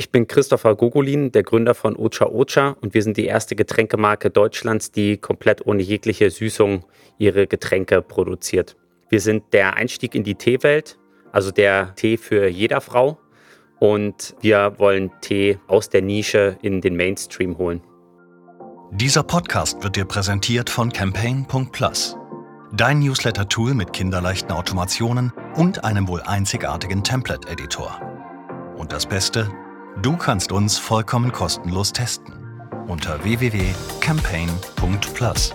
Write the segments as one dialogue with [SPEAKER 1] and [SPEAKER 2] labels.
[SPEAKER 1] Ich bin Christopher Gogolin, der Gründer von Ocha Ocha und wir sind die erste Getränkemarke Deutschlands, die komplett ohne jegliche Süßung ihre Getränke produziert. Wir sind der Einstieg in die Teewelt, also der Tee für jeder Frau und wir wollen Tee aus der Nische in den Mainstream holen.
[SPEAKER 2] Dieser Podcast wird dir präsentiert von Campaign.plus, dein Newsletter-Tool mit kinderleichten Automationen und einem wohl einzigartigen Template-Editor. Und das Beste, Du kannst uns vollkommen kostenlos testen unter www.campaign.plus.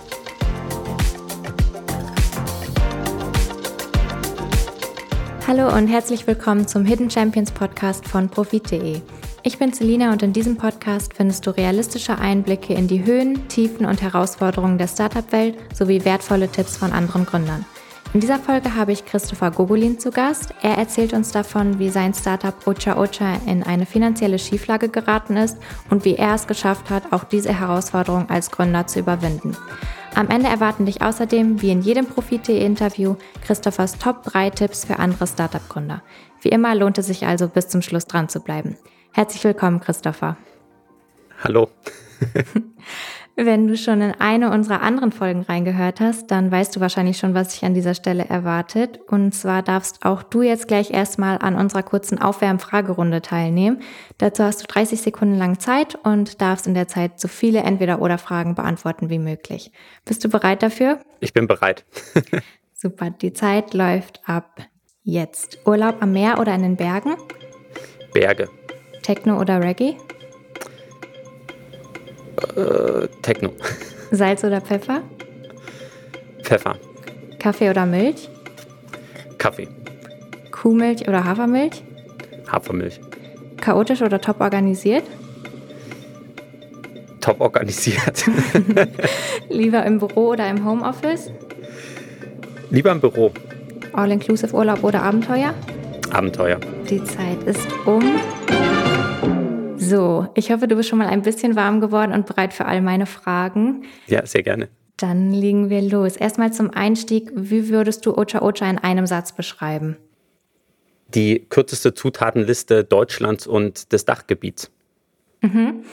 [SPEAKER 3] Hallo und herzlich willkommen zum Hidden Champions Podcast von Profit.de. Ich bin Selina und in diesem Podcast findest du realistische Einblicke in die Höhen, Tiefen und Herausforderungen der Startup-Welt sowie wertvolle Tipps von anderen Gründern. In dieser Folge habe ich Christopher Gogolin zu Gast. Er erzählt uns davon, wie sein Startup Ocha Ocha in eine finanzielle Schieflage geraten ist und wie er es geschafft hat, auch diese Herausforderung als Gründer zu überwinden. Am Ende erwarten dich außerdem, wie in jedem Profit.de-Interview, Christophers Top 3 Tipps für andere Startup-Gründer. Wie immer lohnt es sich also bis zum Schluss dran zu bleiben. Herzlich willkommen, Christopher.
[SPEAKER 1] Hallo.
[SPEAKER 3] Wenn du schon in eine unserer anderen Folgen reingehört hast, dann weißt du wahrscheinlich schon, was sich an dieser Stelle erwartet. Und zwar darfst auch du jetzt gleich erstmal an unserer kurzen Aufwärm-Fragerunde teilnehmen. Dazu hast du 30 Sekunden lang Zeit und darfst in der Zeit so viele Entweder-Oder-Fragen beantworten wie möglich. Bist du bereit dafür?
[SPEAKER 1] Ich bin bereit.
[SPEAKER 3] Super, die Zeit läuft ab jetzt. Urlaub am Meer oder in den Bergen?
[SPEAKER 1] Berge.
[SPEAKER 3] Techno oder Reggae?
[SPEAKER 1] Äh, Techno.
[SPEAKER 3] Salz oder Pfeffer?
[SPEAKER 1] Pfeffer.
[SPEAKER 3] Kaffee oder Milch?
[SPEAKER 1] Kaffee.
[SPEAKER 3] Kuhmilch oder Hafermilch?
[SPEAKER 1] Hafermilch.
[SPEAKER 3] Chaotisch oder top organisiert?
[SPEAKER 1] Top organisiert.
[SPEAKER 3] Lieber im Büro oder im Homeoffice?
[SPEAKER 1] Lieber im Büro.
[SPEAKER 3] All-inclusive Urlaub oder Abenteuer?
[SPEAKER 1] Abenteuer.
[SPEAKER 3] Die Zeit ist um. So, ich hoffe, du bist schon mal ein bisschen warm geworden und bereit für all meine Fragen.
[SPEAKER 1] Ja, sehr gerne.
[SPEAKER 3] Dann legen wir los. Erstmal zum Einstieg, wie würdest du Ocha Ocha in einem Satz beschreiben?
[SPEAKER 1] Die kürzeste Zutatenliste Deutschlands und des Dachgebiets.
[SPEAKER 3] Mhm.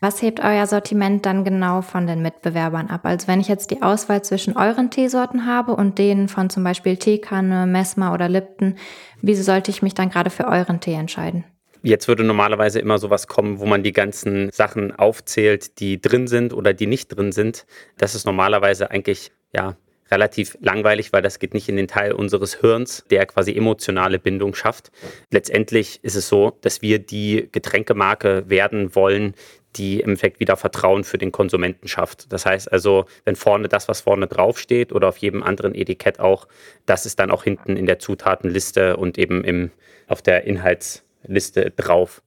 [SPEAKER 3] Was hebt euer Sortiment dann genau von den Mitbewerbern ab? Also wenn ich jetzt die Auswahl zwischen euren Teesorten habe und denen von zum Beispiel Teekanne, Messmer oder Lipton, wieso sollte ich mich dann gerade für euren Tee entscheiden?
[SPEAKER 1] Jetzt würde normalerweise immer sowas kommen, wo man die ganzen Sachen aufzählt, die drin sind oder die nicht drin sind. Das ist normalerweise eigentlich, ja, relativ langweilig, weil das geht nicht in den Teil unseres Hirns, der quasi emotionale Bindung schafft. Letztendlich ist es so, dass wir die Getränkemarke werden wollen, die im Endeffekt wieder Vertrauen für den Konsumenten schafft. Das heißt also, wenn vorne das, was vorne draufsteht oder auf jedem anderen Etikett auch, das ist dann auch hinten in der Zutatenliste und eben im, auf der Inhalts Liste drauf.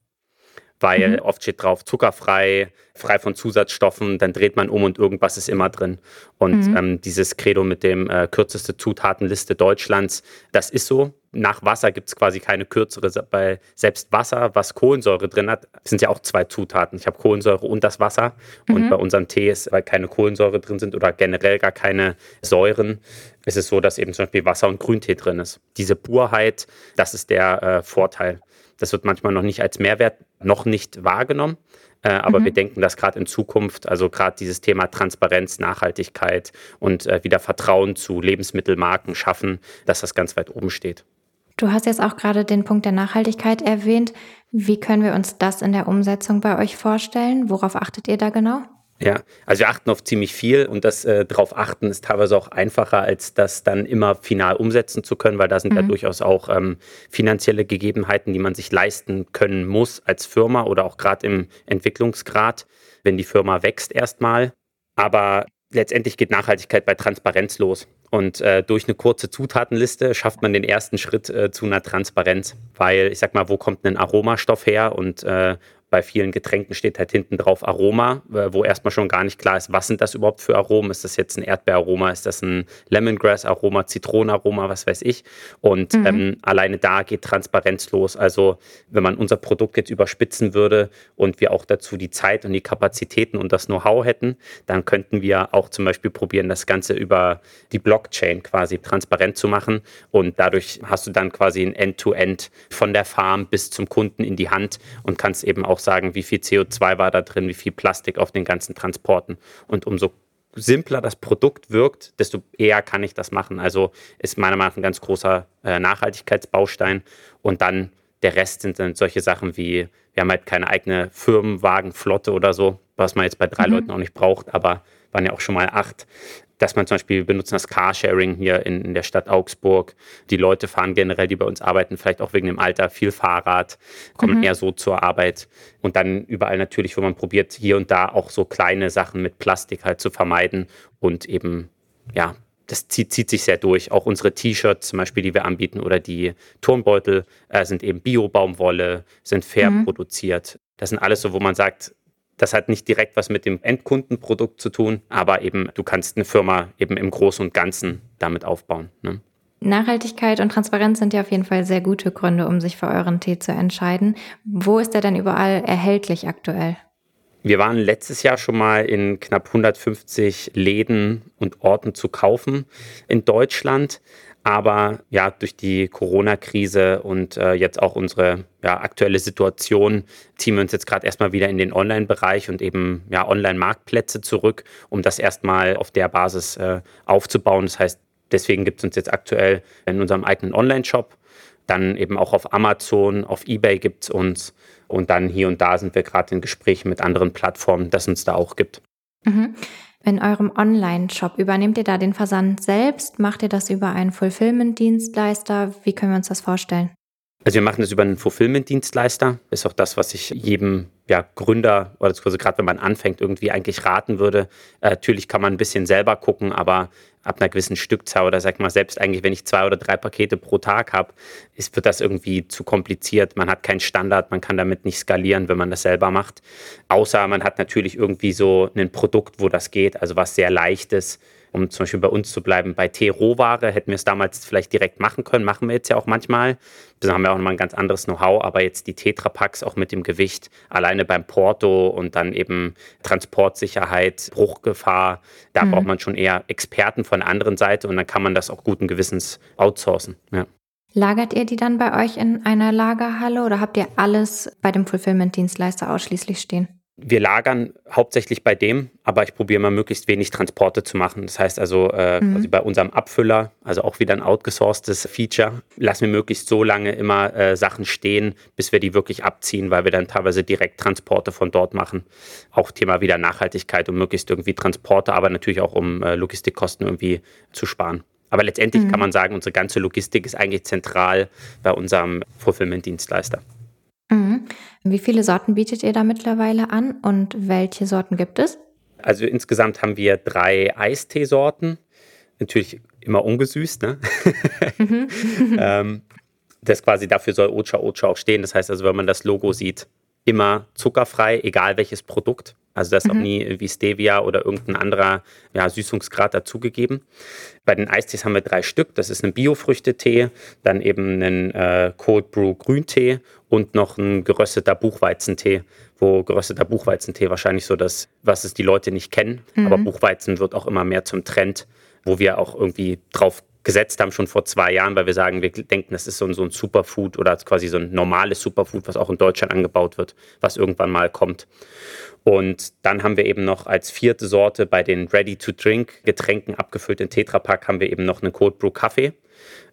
[SPEAKER 1] Weil mhm. oft steht drauf zuckerfrei, frei von Zusatzstoffen, dann dreht man um und irgendwas ist immer drin. Und mhm. ähm, dieses Credo mit dem äh, kürzeste Zutatenliste Deutschlands, das ist so. Nach Wasser gibt es quasi keine kürzere, weil selbst Wasser, was Kohlensäure drin hat, sind ja auch zwei Zutaten. Ich habe Kohlensäure und das Wasser. Mhm. Und bei unserem Tee ist, weil keine Kohlensäure drin sind oder generell gar keine Säuren, ist es so, dass eben zum Beispiel Wasser und Grüntee drin ist. Diese Purheit, das ist der äh, Vorteil. Das wird manchmal noch nicht als Mehrwert noch nicht wahrgenommen. Äh, aber mhm. wir denken, dass gerade in Zukunft, also gerade dieses Thema Transparenz, Nachhaltigkeit und äh, wieder Vertrauen zu Lebensmittelmarken schaffen, dass das ganz weit oben steht.
[SPEAKER 3] Du hast jetzt auch gerade den Punkt der Nachhaltigkeit erwähnt. Wie können wir uns das in der Umsetzung bei euch vorstellen? Worauf achtet ihr da genau?
[SPEAKER 1] Ja, also wir achten auf ziemlich viel und das äh, darauf achten ist teilweise auch einfacher, als das dann immer final umsetzen zu können, weil da sind mhm. ja durchaus auch ähm, finanzielle Gegebenheiten, die man sich leisten können muss als Firma oder auch gerade im Entwicklungsgrad, wenn die Firma wächst erstmal. Aber letztendlich geht Nachhaltigkeit bei Transparenz los. Und äh, durch eine kurze Zutatenliste schafft man den ersten Schritt äh, zu einer Transparenz. Weil ich sag mal, wo kommt ein Aromastoff her und äh, bei vielen Getränken steht halt hinten drauf Aroma, äh, wo erstmal schon gar nicht klar ist, was sind das überhaupt für Aromen? Ist das jetzt ein Erdbeeraroma? Ist das ein Lemongrass-Aroma, Zitronenaroma, was weiß ich? Und mhm. ähm, alleine da geht Transparenz los. Also wenn man unser Produkt jetzt überspitzen würde und wir auch dazu die Zeit und die Kapazitäten und das Know-how hätten, dann könnten wir auch zum Beispiel probieren, das Ganze über die Blockchain quasi transparent zu machen. Und dadurch hast du dann quasi ein End-to-End -End von der Farm bis zum Kunden in die Hand und kannst eben auch sagen, wie viel CO2 war da drin, wie viel Plastik auf den ganzen Transporten. Und umso simpler das Produkt wirkt, desto eher kann ich das machen. Also ist meiner Meinung nach ein ganz großer äh, Nachhaltigkeitsbaustein. Und dann der Rest sind dann solche Sachen wie, wir haben halt keine eigene Firmenwagenflotte oder so, was man jetzt bei drei mhm. Leuten auch nicht braucht, aber waren ja auch schon mal acht dass man zum Beispiel, wir benutzen das Carsharing hier in, in, der Stadt Augsburg. Die Leute fahren generell, die bei uns arbeiten, vielleicht auch wegen dem Alter, viel Fahrrad, kommen mhm. eher so zur Arbeit. Und dann überall natürlich, wo man probiert, hier und da auch so kleine Sachen mit Plastik halt zu vermeiden und eben, ja, das zieht, zieht sich sehr durch. Auch unsere T-Shirts zum Beispiel, die wir anbieten oder die Turnbeutel äh, sind eben Bio-Baumwolle, sind fair mhm. produziert. Das sind alles so, wo man sagt, das hat nicht direkt was mit dem Endkundenprodukt zu tun, aber eben du kannst eine Firma eben im Großen und Ganzen damit aufbauen. Ne?
[SPEAKER 3] Nachhaltigkeit und Transparenz sind ja auf jeden Fall sehr gute Gründe, um sich für euren Tee zu entscheiden. Wo ist der denn überall erhältlich aktuell?
[SPEAKER 1] Wir waren letztes Jahr schon mal in knapp 150 Läden und Orten zu kaufen in Deutschland. Aber ja, durch die Corona-Krise und äh, jetzt auch unsere ja, aktuelle Situation ziehen wir uns jetzt gerade erstmal wieder in den Online-Bereich und eben ja, Online-Marktplätze zurück, um das erstmal auf der Basis äh, aufzubauen. Das heißt, deswegen gibt es uns jetzt aktuell in unserem eigenen Online-Shop, dann eben auch auf Amazon, auf Ebay gibt es uns und dann hier und da sind wir gerade in Gesprächen mit anderen Plattformen, dass uns da auch gibt.
[SPEAKER 3] Mhm. In eurem Online-Shop übernehmt ihr da den Versand selbst? Macht ihr das über einen Fulfillment-Dienstleister? Wie können wir uns das vorstellen?
[SPEAKER 1] Also wir machen das über einen Fulfillment-Dienstleister. Ist auch das, was ich jedem ja, Gründer oder also gerade wenn man anfängt, irgendwie eigentlich raten würde. Äh, natürlich kann man ein bisschen selber gucken, aber ab einer gewissen Stückzahl oder sag mal, selbst eigentlich, wenn ich zwei oder drei Pakete pro Tag habe, ist, wird das irgendwie zu kompliziert. Man hat keinen Standard, man kann damit nicht skalieren, wenn man das selber macht. Außer man hat natürlich irgendwie so ein Produkt, wo das geht, also was sehr leichtes um zum Beispiel bei uns zu bleiben, bei Tee-Rohware hätten wir es damals vielleicht direkt machen können, machen wir jetzt ja auch manchmal. Da haben wir auch nochmal ein ganz anderes Know-how, aber jetzt die Tetrapacks auch mit dem Gewicht, alleine beim Porto und dann eben Transportsicherheit, Bruchgefahr, da mhm. braucht man schon eher Experten von der anderen Seite und dann kann man das auch guten Gewissens outsourcen. Ja.
[SPEAKER 3] Lagert ihr die dann bei euch in einer Lagerhalle oder habt ihr alles bei dem Fulfillment-Dienstleister ausschließlich stehen?
[SPEAKER 1] Wir lagern hauptsächlich bei dem, aber ich probiere mal möglichst wenig Transporte zu machen. Das heißt also, äh, mhm. bei unserem Abfüller, also auch wieder ein outgesourcedes Feature, lassen wir möglichst so lange immer äh, Sachen stehen, bis wir die wirklich abziehen, weil wir dann teilweise direkt Transporte von dort machen. Auch Thema wieder Nachhaltigkeit, um möglichst irgendwie Transporte, aber natürlich auch um äh, Logistikkosten irgendwie zu sparen. Aber letztendlich mhm. kann man sagen, unsere ganze Logistik ist eigentlich zentral bei unserem Fulfillment-Dienstleister.
[SPEAKER 3] Mhm. Wie viele Sorten bietet ihr da mittlerweile an und welche Sorten gibt es?
[SPEAKER 1] Also insgesamt haben wir drei Eisteesorten. Natürlich immer ungesüßt, ne? Mhm. ähm, das quasi dafür soll Ocha Ocha auch stehen. Das heißt also, wenn man das Logo sieht, immer zuckerfrei, egal welches Produkt. Also da ist mhm. auch nie irgendwie Stevia oder irgendein anderer ja, Süßungsgrad dazugegeben. Bei den Eistees haben wir drei Stück. Das ist ein Biofrüchtetee, dann eben ein äh, Cold Brew Grüntee und noch ein gerösteter Buchweizentee, wo gerösteter Buchweizentee wahrscheinlich so das, was es die Leute nicht kennen. Mhm. Aber Buchweizen wird auch immer mehr zum Trend, wo wir auch irgendwie drauf gesetzt haben, schon vor zwei Jahren, weil wir sagen, wir denken, das ist so ein, so ein Superfood oder quasi so ein normales Superfood, was auch in Deutschland angebaut wird, was irgendwann mal kommt. Und dann haben wir eben noch als vierte Sorte bei den Ready-to-Drink-Getränken abgefüllten Tetrapack haben wir eben noch einen Cold Brew Kaffee,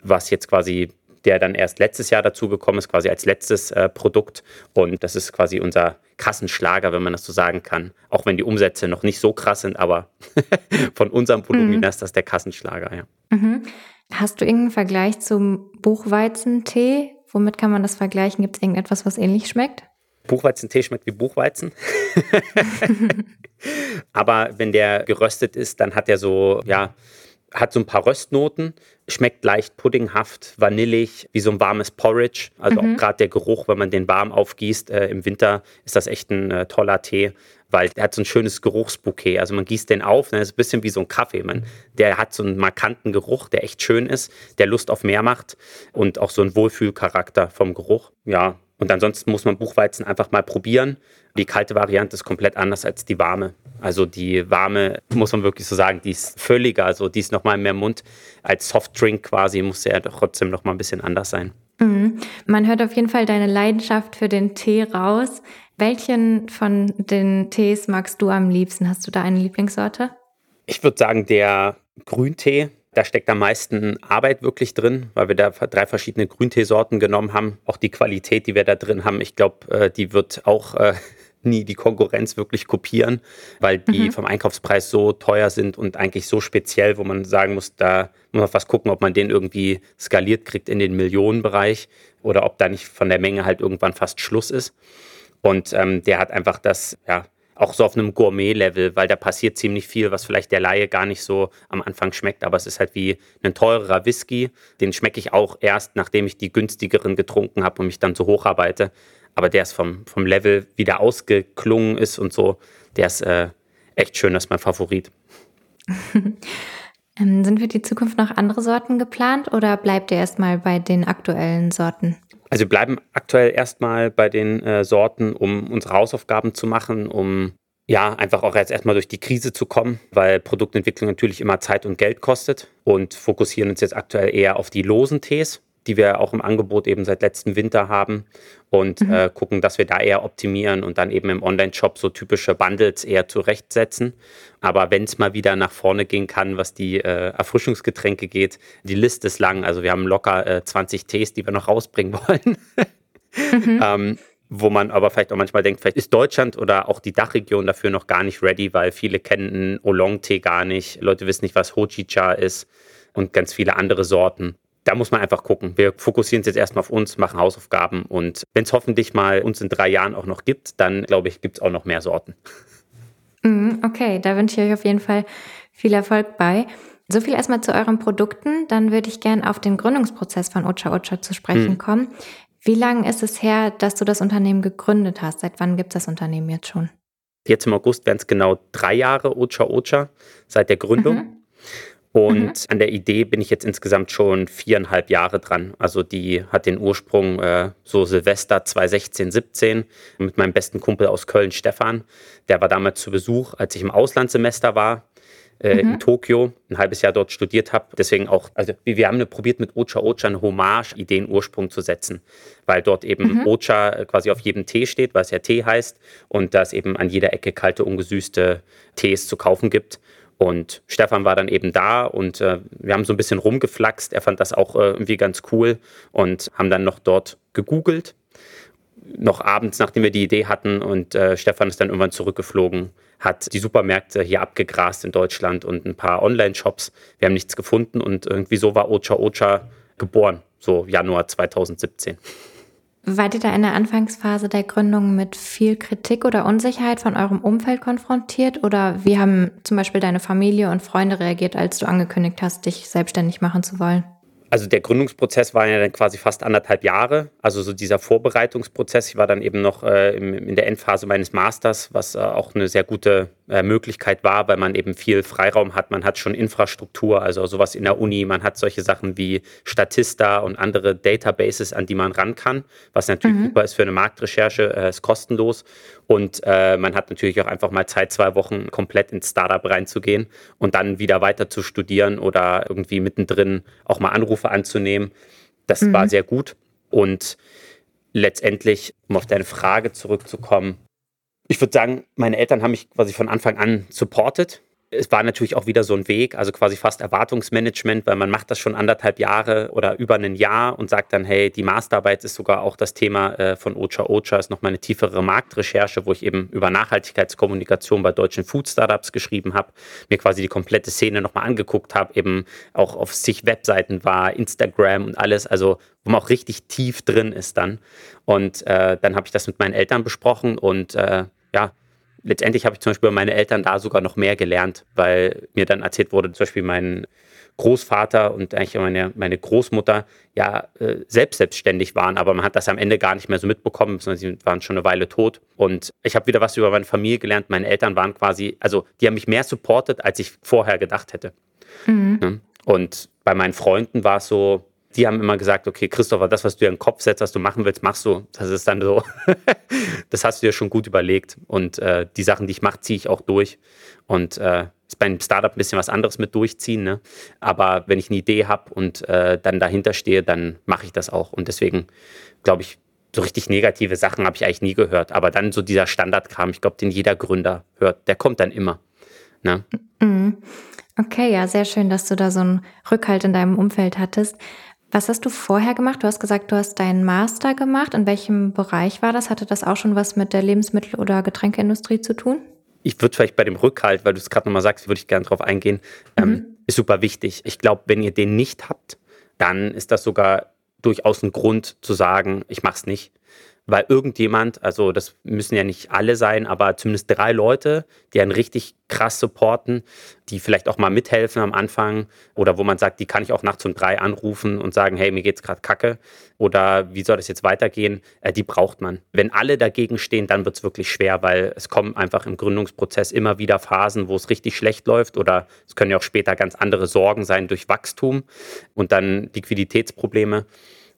[SPEAKER 1] was jetzt quasi der dann erst letztes Jahr dazugekommen ist, quasi als letztes äh, Produkt. Und das ist quasi unser Kassenschlager, wenn man das so sagen kann. Auch wenn die Umsätze noch nicht so krass sind, aber von unserem Volumina mhm. ist das der Kassenschlager, ja.
[SPEAKER 3] Mhm. Hast du irgendeinen Vergleich zum Buchweizentee? Womit kann man das vergleichen? Gibt es irgendetwas, was ähnlich schmeckt?
[SPEAKER 1] Buchweizentee schmeckt wie Buchweizen. Aber wenn der geröstet ist, dann hat er so, ja, hat so ein paar Röstnoten, schmeckt leicht puddinghaft, vanillig, wie so ein warmes Porridge. Also mhm. auch gerade der Geruch, wenn man den warm aufgießt äh, im Winter, ist das echt ein äh, toller Tee, weil der hat so ein schönes Geruchsbouquet. Also man gießt den auf, ne, das ist ein bisschen wie so ein Kaffee. Man, der hat so einen markanten Geruch, der echt schön ist, der Lust auf mehr macht und auch so einen Wohlfühlcharakter vom Geruch. Ja, und ansonsten muss man Buchweizen einfach mal probieren. Die kalte Variante ist komplett anders als die warme. Also die warme, muss man wirklich so sagen, die ist völliger, also die ist nochmal mehr Mund. Als Softdrink quasi muss ja trotzdem nochmal ein bisschen anders sein.
[SPEAKER 3] Mhm. Man hört auf jeden Fall deine Leidenschaft für den Tee raus. Welchen von den Tees magst du am liebsten? Hast du da eine Lieblingssorte?
[SPEAKER 1] Ich würde sagen, der Grüntee, da steckt am meisten Arbeit wirklich drin, weil wir da drei verschiedene Grünteesorten genommen haben. Auch die Qualität, die wir da drin haben, ich glaube, äh, die wird auch äh, nie die Konkurrenz wirklich kopieren, weil die mhm. vom Einkaufspreis so teuer sind und eigentlich so speziell, wo man sagen muss, da muss man fast gucken, ob man den irgendwie skaliert kriegt in den Millionenbereich oder ob da nicht von der Menge halt irgendwann fast Schluss ist. Und ähm, der hat einfach das, ja, auch so auf einem Gourmet-Level, weil da passiert ziemlich viel, was vielleicht der Laie gar nicht so am Anfang schmeckt. Aber es ist halt wie ein teurerer Whisky. Den schmecke ich auch erst, nachdem ich die günstigeren getrunken habe und mich dann so hocharbeite. Aber der ist vom, vom Level wieder ausgeklungen ist und so. Der ist äh, echt schön, das ist mein Favorit.
[SPEAKER 3] ähm, sind für die Zukunft noch andere Sorten geplant oder bleibt ihr erstmal bei den aktuellen Sorten?
[SPEAKER 1] Also wir bleiben aktuell erstmal bei den äh, Sorten, um unsere Hausaufgaben zu machen, um ja einfach auch jetzt erstmal durch die Krise zu kommen, weil Produktentwicklung natürlich immer Zeit und Geld kostet und fokussieren uns jetzt aktuell eher auf die losen Tees die wir auch im Angebot eben seit letztem Winter haben und mhm. äh, gucken, dass wir da eher optimieren und dann eben im Online-Shop so typische Bundles eher zurechtsetzen. Aber wenn es mal wieder nach vorne gehen kann, was die äh, Erfrischungsgetränke geht, die Liste ist lang. Also wir haben locker äh, 20 Tees, die wir noch rausbringen wollen. mhm. ähm, wo man aber vielleicht auch manchmal denkt, vielleicht ist Deutschland oder auch die Dachregion dafür noch gar nicht ready, weil viele kennen Oolong-Tee gar nicht, Leute wissen nicht, was Hojicha ist und ganz viele andere Sorten da muss man einfach gucken. Wir fokussieren uns jetzt erstmal auf uns, machen Hausaufgaben und wenn es hoffentlich mal uns in drei Jahren auch noch gibt, dann glaube ich, gibt es auch noch mehr Sorten.
[SPEAKER 3] Mhm, okay, da wünsche ich euch auf jeden Fall viel Erfolg bei. So viel erstmal zu euren Produkten. Dann würde ich gerne auf den Gründungsprozess von Ocha Ocha zu sprechen hm. kommen. Wie lange ist es her, dass du das Unternehmen gegründet hast? Seit wann gibt es das Unternehmen jetzt schon?
[SPEAKER 1] Jetzt im August werden es genau drei Jahre Ocha Ocha seit der Gründung. Mhm. Und mhm. an der Idee bin ich jetzt insgesamt schon viereinhalb Jahre dran. Also die hat den Ursprung äh, so Silvester 2016, 17 mit meinem besten Kumpel aus Köln, Stefan. Der war damals zu Besuch, als ich im Auslandssemester war. Äh, mhm. in Tokio, ein halbes Jahr dort studiert habe. Deswegen auch, also wir haben probiert mit Ocha Ocha eine Hommage-Ideenursprung zu setzen, weil dort eben mhm. Ocha äh, quasi auf jedem Tee steht, weil es ja Tee heißt und da es eben an jeder Ecke kalte, ungesüßte Tees zu kaufen gibt. Und Stefan war dann eben da und äh, wir haben so ein bisschen rumgeflaxt. Er fand das auch äh, irgendwie ganz cool und haben dann noch dort gegoogelt. Noch abends, nachdem wir die Idee hatten und äh, Stefan ist dann irgendwann zurückgeflogen, hat die Supermärkte hier abgegrast in Deutschland und ein paar Online-Shops. Wir haben nichts gefunden und irgendwie so war Ocha Ocha geboren, so Januar 2017.
[SPEAKER 3] Wart ihr da in der Anfangsphase der Gründung mit viel Kritik oder Unsicherheit von eurem Umfeld konfrontiert? Oder wie haben zum Beispiel deine Familie und Freunde reagiert, als du angekündigt hast, dich selbstständig machen zu wollen?
[SPEAKER 1] Also der Gründungsprozess war ja dann quasi fast anderthalb Jahre. Also so dieser Vorbereitungsprozess. Ich war dann eben noch äh, in der Endphase meines Masters, was äh, auch eine sehr gute äh, Möglichkeit war, weil man eben viel Freiraum hat. Man hat schon Infrastruktur, also sowas in der Uni. Man hat solche Sachen wie Statista und andere Databases, an die man ran kann, was natürlich mhm. super ist für eine Marktrecherche, äh, ist kostenlos. Und äh, man hat natürlich auch einfach mal Zeit, zwei Wochen komplett ins Startup reinzugehen und dann wieder weiter zu studieren oder irgendwie mittendrin auch mal Anrufe anzunehmen. Das mhm. war sehr gut. Und letztendlich, um auf deine Frage zurückzukommen, ich würde sagen, meine Eltern haben mich quasi von Anfang an supportet es war natürlich auch wieder so ein Weg, also quasi fast Erwartungsmanagement, weil man macht das schon anderthalb Jahre oder über ein Jahr und sagt dann, hey, die Masterarbeit ist sogar auch das Thema äh, von Ocha Ocha, ist nochmal eine tiefere Marktrecherche, wo ich eben über Nachhaltigkeitskommunikation bei deutschen Food-Startups geschrieben habe, mir quasi die komplette Szene nochmal angeguckt habe, eben auch auf sich Webseiten war, Instagram und alles, also wo man auch richtig tief drin ist dann. Und äh, dann habe ich das mit meinen Eltern besprochen und äh, ja, letztendlich habe ich zum Beispiel bei meinen Eltern da sogar noch mehr gelernt, weil mir dann erzählt wurde, zum Beispiel mein Großvater und eigentlich meine, meine Großmutter ja äh, selbst selbstständig waren, aber man hat das am Ende gar nicht mehr so mitbekommen, sondern sie waren schon eine Weile tot. Und ich habe wieder was über meine Familie gelernt. Meine Eltern waren quasi, also die haben mich mehr supportet, als ich vorher gedacht hätte. Mhm. Und bei meinen Freunden war es so, die haben immer gesagt, okay, Christopher, das, was du dir in den Kopf setzt, was du machen willst, machst du. Das ist dann so, das hast du dir schon gut überlegt. Und äh, die Sachen, die ich mache, ziehe ich auch durch. Und äh, ist bei einem Startup ein bisschen was anderes mit durchziehen. Ne? Aber wenn ich eine Idee habe und äh, dann dahinter stehe, dann mache ich das auch. Und deswegen glaube ich, so richtig negative Sachen habe ich eigentlich nie gehört. Aber dann so dieser Standardkram, ich glaube, den jeder Gründer hört, der kommt dann immer. Ne?
[SPEAKER 3] Mhm. Okay, ja, sehr schön, dass du da so einen Rückhalt in deinem Umfeld hattest. Was hast du vorher gemacht? Du hast gesagt, du hast deinen Master gemacht. In welchem Bereich war das? Hatte das auch schon was mit der Lebensmittel- oder Getränkeindustrie zu tun?
[SPEAKER 1] Ich würde vielleicht bei dem Rückhalt, weil du es gerade nochmal sagst, würde ich gerne darauf eingehen, ähm, mhm. ähm, ist super wichtig. Ich glaube, wenn ihr den nicht habt, dann ist das sogar durchaus ein Grund zu sagen, ich mache es nicht weil irgendjemand, also das müssen ja nicht alle sein, aber zumindest drei Leute, die einen richtig krass supporten, die vielleicht auch mal mithelfen am Anfang oder wo man sagt, die kann ich auch nachts um drei anrufen und sagen, hey, mir geht's gerade kacke oder wie soll das jetzt weitergehen, äh, die braucht man. Wenn alle dagegen stehen, dann wird's wirklich schwer, weil es kommen einfach im Gründungsprozess immer wieder Phasen, wo es richtig schlecht läuft oder es können ja auch später ganz andere Sorgen sein durch Wachstum und dann Liquiditätsprobleme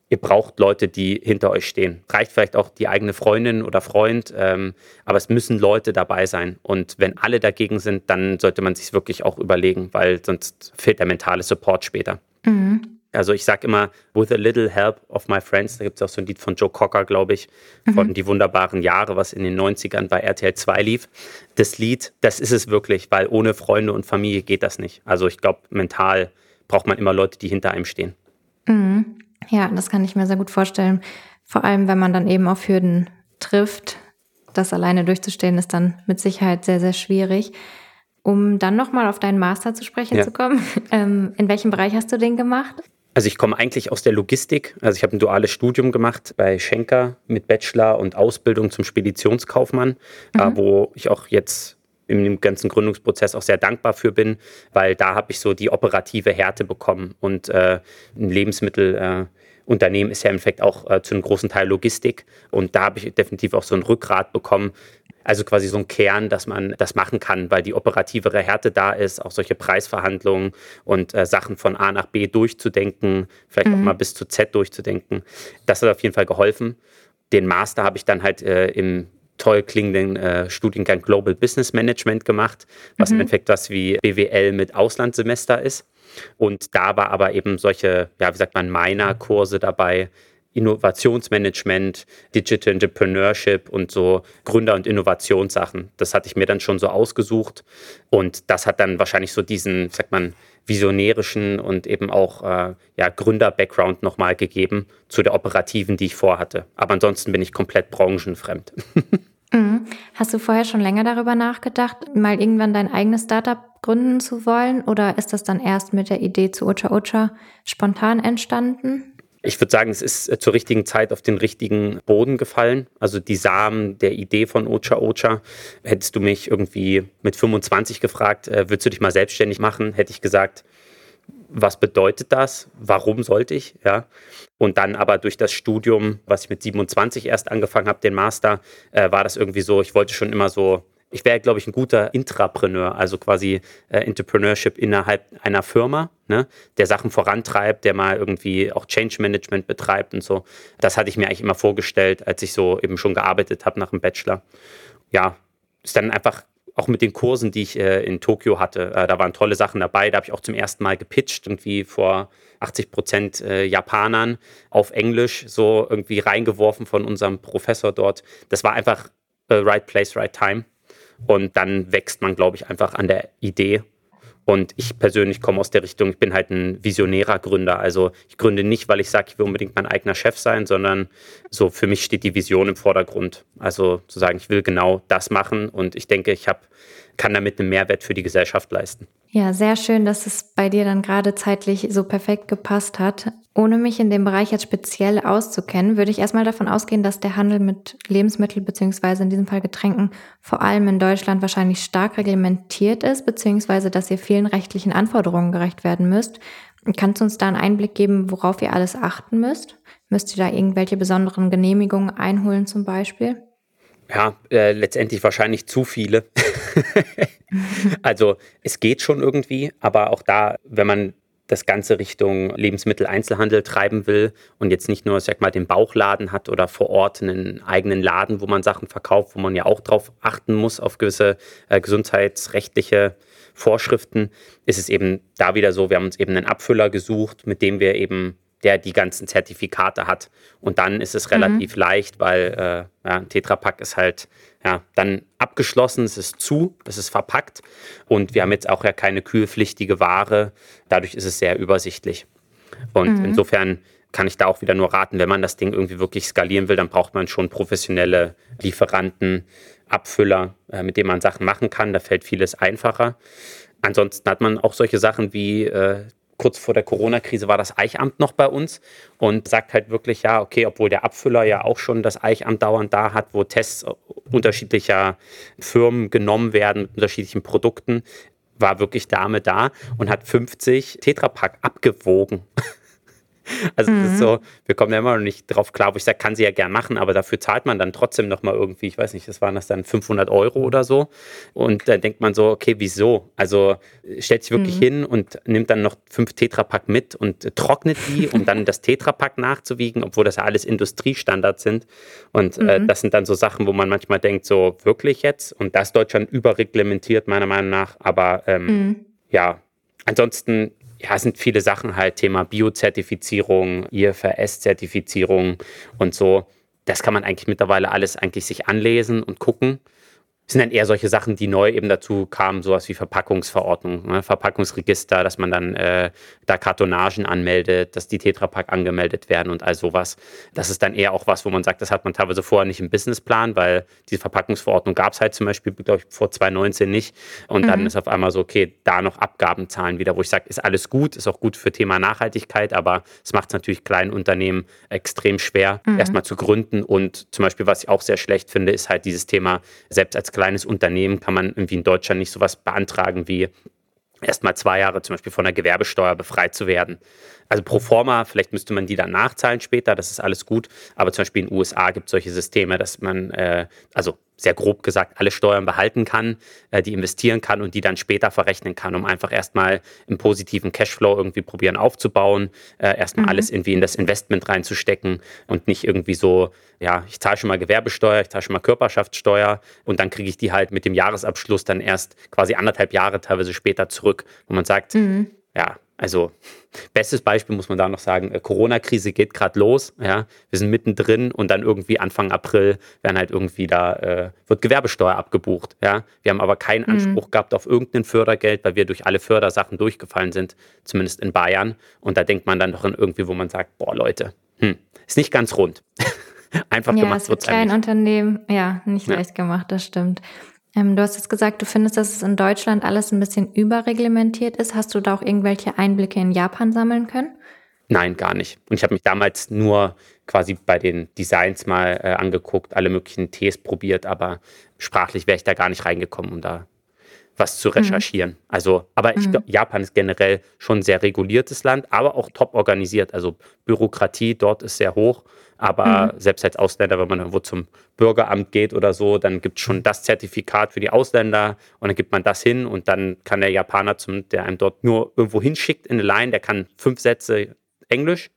[SPEAKER 1] ihr braucht Leute, die hinter euch stehen. Reicht vielleicht auch die eigene Freundin oder Freund, ähm, aber es müssen Leute dabei sein. Und wenn alle dagegen sind, dann sollte man sich wirklich auch überlegen, weil sonst fehlt der mentale Support später. Mhm. Also ich sage immer, with a little help of my friends, da gibt es auch so ein Lied von Joe Cocker, glaube ich, von mhm. Die wunderbaren Jahre, was in den 90ern bei RTL 2 lief. Das Lied, das ist es wirklich, weil ohne Freunde und Familie geht das nicht. Also ich glaube, mental braucht man immer Leute, die hinter einem stehen.
[SPEAKER 3] Mhm. Ja, das kann ich mir sehr gut vorstellen. Vor allem, wenn man dann eben auf Hürden trifft. Das alleine durchzustehen, ist dann mit Sicherheit sehr, sehr schwierig. Um dann nochmal auf deinen Master zu sprechen ja. zu kommen, ähm, in welchem Bereich hast du den gemacht?
[SPEAKER 1] Also ich komme eigentlich aus der Logistik. Also ich habe ein duales Studium gemacht bei Schenker mit Bachelor und Ausbildung zum Speditionskaufmann, mhm. äh, wo ich auch jetzt im ganzen Gründungsprozess auch sehr dankbar für bin, weil da habe ich so die operative Härte bekommen und äh, ein Lebensmittelunternehmen äh, ist ja im Endeffekt auch äh, zu einem großen Teil Logistik und da habe ich definitiv auch so ein Rückgrat bekommen, also quasi so ein Kern, dass man das machen kann, weil die operativere Härte da ist, auch solche Preisverhandlungen und äh, Sachen von A nach B durchzudenken, vielleicht mhm. auch mal bis zu Z durchzudenken. Das hat auf jeden Fall geholfen. Den Master habe ich dann halt äh, im toll klingenden äh, Studiengang Global Business Management gemacht, was mhm. im Endeffekt was wie BWL mit Auslandssemester ist. Und da war aber eben solche, ja, wie sagt man, Minor-Kurse dabei, Innovationsmanagement, Digital Entrepreneurship und so Gründer- und Innovationssachen. Das hatte ich mir dann schon so ausgesucht. Und das hat dann wahrscheinlich so diesen, sagt man, visionärischen und eben auch äh, ja, Gründer-Background nochmal gegeben zu der operativen, die ich vorhatte. Aber ansonsten bin ich komplett branchenfremd.
[SPEAKER 3] Mhm. Hast du vorher schon länger darüber nachgedacht, mal irgendwann dein eigenes Startup gründen zu wollen? Oder ist das dann erst mit der Idee zu Ocha Ocha spontan entstanden?
[SPEAKER 1] Ich würde sagen, es ist äh, zur richtigen Zeit auf den richtigen Boden gefallen. Also die Samen der Idee von Ocha Ocha. Hättest du mich irgendwie mit 25 gefragt, äh, würdest du dich mal selbstständig machen, hätte ich gesagt, was bedeutet das? Warum sollte ich? Ja. Und dann aber durch das Studium, was ich mit 27 erst angefangen habe, den Master, äh, war das irgendwie so, ich wollte schon immer so ich wäre, glaube ich, ein guter Intrapreneur, also quasi äh, Entrepreneurship innerhalb einer Firma, ne, der Sachen vorantreibt, der mal irgendwie auch Change Management betreibt und so. Das hatte ich mir eigentlich immer vorgestellt, als ich so eben schon gearbeitet habe nach dem Bachelor. Ja, ist dann einfach auch mit den Kursen, die ich äh, in Tokio hatte, äh, da waren tolle Sachen dabei. Da habe ich auch zum ersten Mal gepitcht, irgendwie vor 80 Prozent äh, Japanern auf Englisch, so irgendwie reingeworfen von unserem Professor dort. Das war einfach äh, right place, right time. Und dann wächst man, glaube ich, einfach an der Idee. Und ich persönlich komme aus der Richtung, ich bin halt ein visionärer Gründer. Also ich gründe nicht, weil ich sage, ich will unbedingt mein eigener Chef sein, sondern so für mich steht die Vision im Vordergrund. Also zu sagen, ich will genau das machen. Und ich denke, ich habe kann damit einen Mehrwert für die Gesellschaft leisten.
[SPEAKER 3] Ja, sehr schön, dass es bei dir dann gerade zeitlich so perfekt gepasst hat. Ohne mich in dem Bereich jetzt speziell auszukennen, würde ich erstmal davon ausgehen, dass der Handel mit Lebensmitteln beziehungsweise in diesem Fall Getränken vor allem in Deutschland wahrscheinlich stark reglementiert ist, beziehungsweise dass ihr vielen rechtlichen Anforderungen gerecht werden müsst. Kannst du uns da einen Einblick geben, worauf ihr alles achten müsst? Müsst ihr da irgendwelche besonderen Genehmigungen einholen zum Beispiel?
[SPEAKER 1] Ja, äh, letztendlich wahrscheinlich zu viele. also es geht schon irgendwie, aber auch da, wenn man das Ganze Richtung Lebensmitteleinzelhandel treiben will und jetzt nicht nur, sag mal, den Bauchladen hat oder vor Ort einen eigenen Laden, wo man Sachen verkauft, wo man ja auch darauf achten muss, auf gewisse äh, gesundheitsrechtliche Vorschriften, ist es eben da wieder so, wir haben uns eben einen Abfüller gesucht, mit dem wir eben der die ganzen Zertifikate hat. Und dann ist es relativ mhm. leicht, weil äh, ja, ein Tetrapack ist halt ja, dann abgeschlossen, es ist zu, es ist verpackt und wir haben jetzt auch ja keine kühlpflichtige Ware. Dadurch ist es sehr übersichtlich. Und mhm. insofern kann ich da auch wieder nur raten, wenn man das Ding irgendwie wirklich skalieren will, dann braucht man schon professionelle Lieferanten, Abfüller, äh, mit denen man Sachen machen kann. Da fällt vieles einfacher. Ansonsten hat man auch solche Sachen wie äh, kurz vor der Corona-Krise war das Eichamt noch bei uns und sagt halt wirklich, ja, okay, obwohl der Abfüller ja auch schon das Eichamt dauernd da hat, wo Tests unterschiedlicher Firmen genommen werden mit unterschiedlichen Produkten, war wirklich Dame da und hat 50 Tetrapack abgewogen. Also mhm. das ist so, wir kommen ja immer noch nicht drauf klar, wo ich sage, kann sie ja gern machen, aber dafür zahlt man dann trotzdem nochmal irgendwie, ich weiß nicht, das waren das dann 500 Euro oder so. Und da denkt man so, okay, wieso? Also stellt sich wirklich mhm. hin und nimmt dann noch fünf Tetrapack mit und trocknet die, um dann das Tetrapack nachzuwiegen, obwohl das ja alles Industriestandards sind. Und äh, mhm. äh, das sind dann so Sachen, wo man manchmal denkt, so wirklich jetzt? Und das Deutschland überreglementiert, meiner Meinung nach. Aber ähm, mhm. ja, ansonsten ja, es sind viele Sachen halt, Thema Biozertifizierung, IFRS-Zertifizierung und so. Das kann man eigentlich mittlerweile alles eigentlich sich anlesen und gucken sind dann eher solche Sachen, die neu eben dazu kamen, sowas wie Verpackungsverordnung, ne? Verpackungsregister, dass man dann äh, da Kartonagen anmeldet, dass die Tetrapack angemeldet werden und all sowas. Das ist dann eher auch was, wo man sagt, das hat man teilweise vorher nicht im Businessplan, weil diese Verpackungsverordnung gab es halt zum Beispiel, glaube ich, vor 2019 nicht. Und mhm. dann ist auf einmal so, okay, da noch Abgaben zahlen wieder, wo ich sage, ist alles gut, ist auch gut für Thema Nachhaltigkeit, aber es macht es natürlich kleinen Unternehmen extrem schwer, mhm. erstmal zu gründen. Und zum Beispiel, was ich auch sehr schlecht finde, ist halt dieses Thema, selbst als kleines Unternehmen kann man irgendwie in Deutschland nicht sowas beantragen wie erst mal zwei Jahre zum Beispiel von der Gewerbesteuer befreit zu werden. Also pro forma, vielleicht müsste man die dann nachzahlen später, das ist alles gut. Aber zum Beispiel in den USA gibt es solche Systeme, dass man, äh, also sehr grob gesagt, alle Steuern behalten kann, äh, die investieren kann und die dann später verrechnen kann, um einfach erstmal im positiven Cashflow irgendwie probieren aufzubauen, äh, erstmal mhm. alles irgendwie in das Investment reinzustecken und nicht irgendwie so, ja, ich zahle schon mal Gewerbesteuer, ich zahle schon mal Körperschaftssteuer und dann kriege ich die halt mit dem Jahresabschluss dann erst quasi anderthalb Jahre teilweise später zurück, wo man sagt, mhm. ja, also bestes Beispiel muss man da noch sagen, äh, Corona-Krise geht gerade los, ja, wir sind mittendrin und dann irgendwie Anfang April werden halt irgendwie da, äh, wird Gewerbesteuer abgebucht, ja. Wir haben aber keinen mhm. Anspruch mhm. gehabt auf irgendein Fördergeld, weil wir durch alle Fördersachen durchgefallen sind, zumindest in Bayern. Und da denkt man dann doch in irgendwie, wo man sagt, boah Leute, hm, ist nicht ganz rund. Einfach
[SPEAKER 3] ja,
[SPEAKER 1] gemacht.
[SPEAKER 3] Ja, für kleinen Unternehmen, ja, nicht ja. leicht gemacht, das stimmt. Ähm, du hast jetzt gesagt, du findest, dass es in Deutschland alles ein bisschen überreglementiert ist. Hast du da auch irgendwelche Einblicke in Japan sammeln können?
[SPEAKER 1] Nein, gar nicht. Und ich habe mich damals nur quasi bei den Designs mal äh, angeguckt, alle möglichen Tees probiert, aber sprachlich wäre ich da gar nicht reingekommen, um da was zu mhm. recherchieren. Mhm. Also, aber ich mhm. glaube, Japan ist generell schon ein sehr reguliertes Land, aber auch top organisiert. Also Bürokratie dort ist sehr hoch. Aber mhm. selbst als Ausländer, wenn man irgendwo zum Bürgeramt geht oder so, dann gibt es schon das Zertifikat für die Ausländer und dann gibt man das hin und dann kann der Japaner, zum, der einem dort nur irgendwo hinschickt in eine Line, der kann fünf Sätze Englisch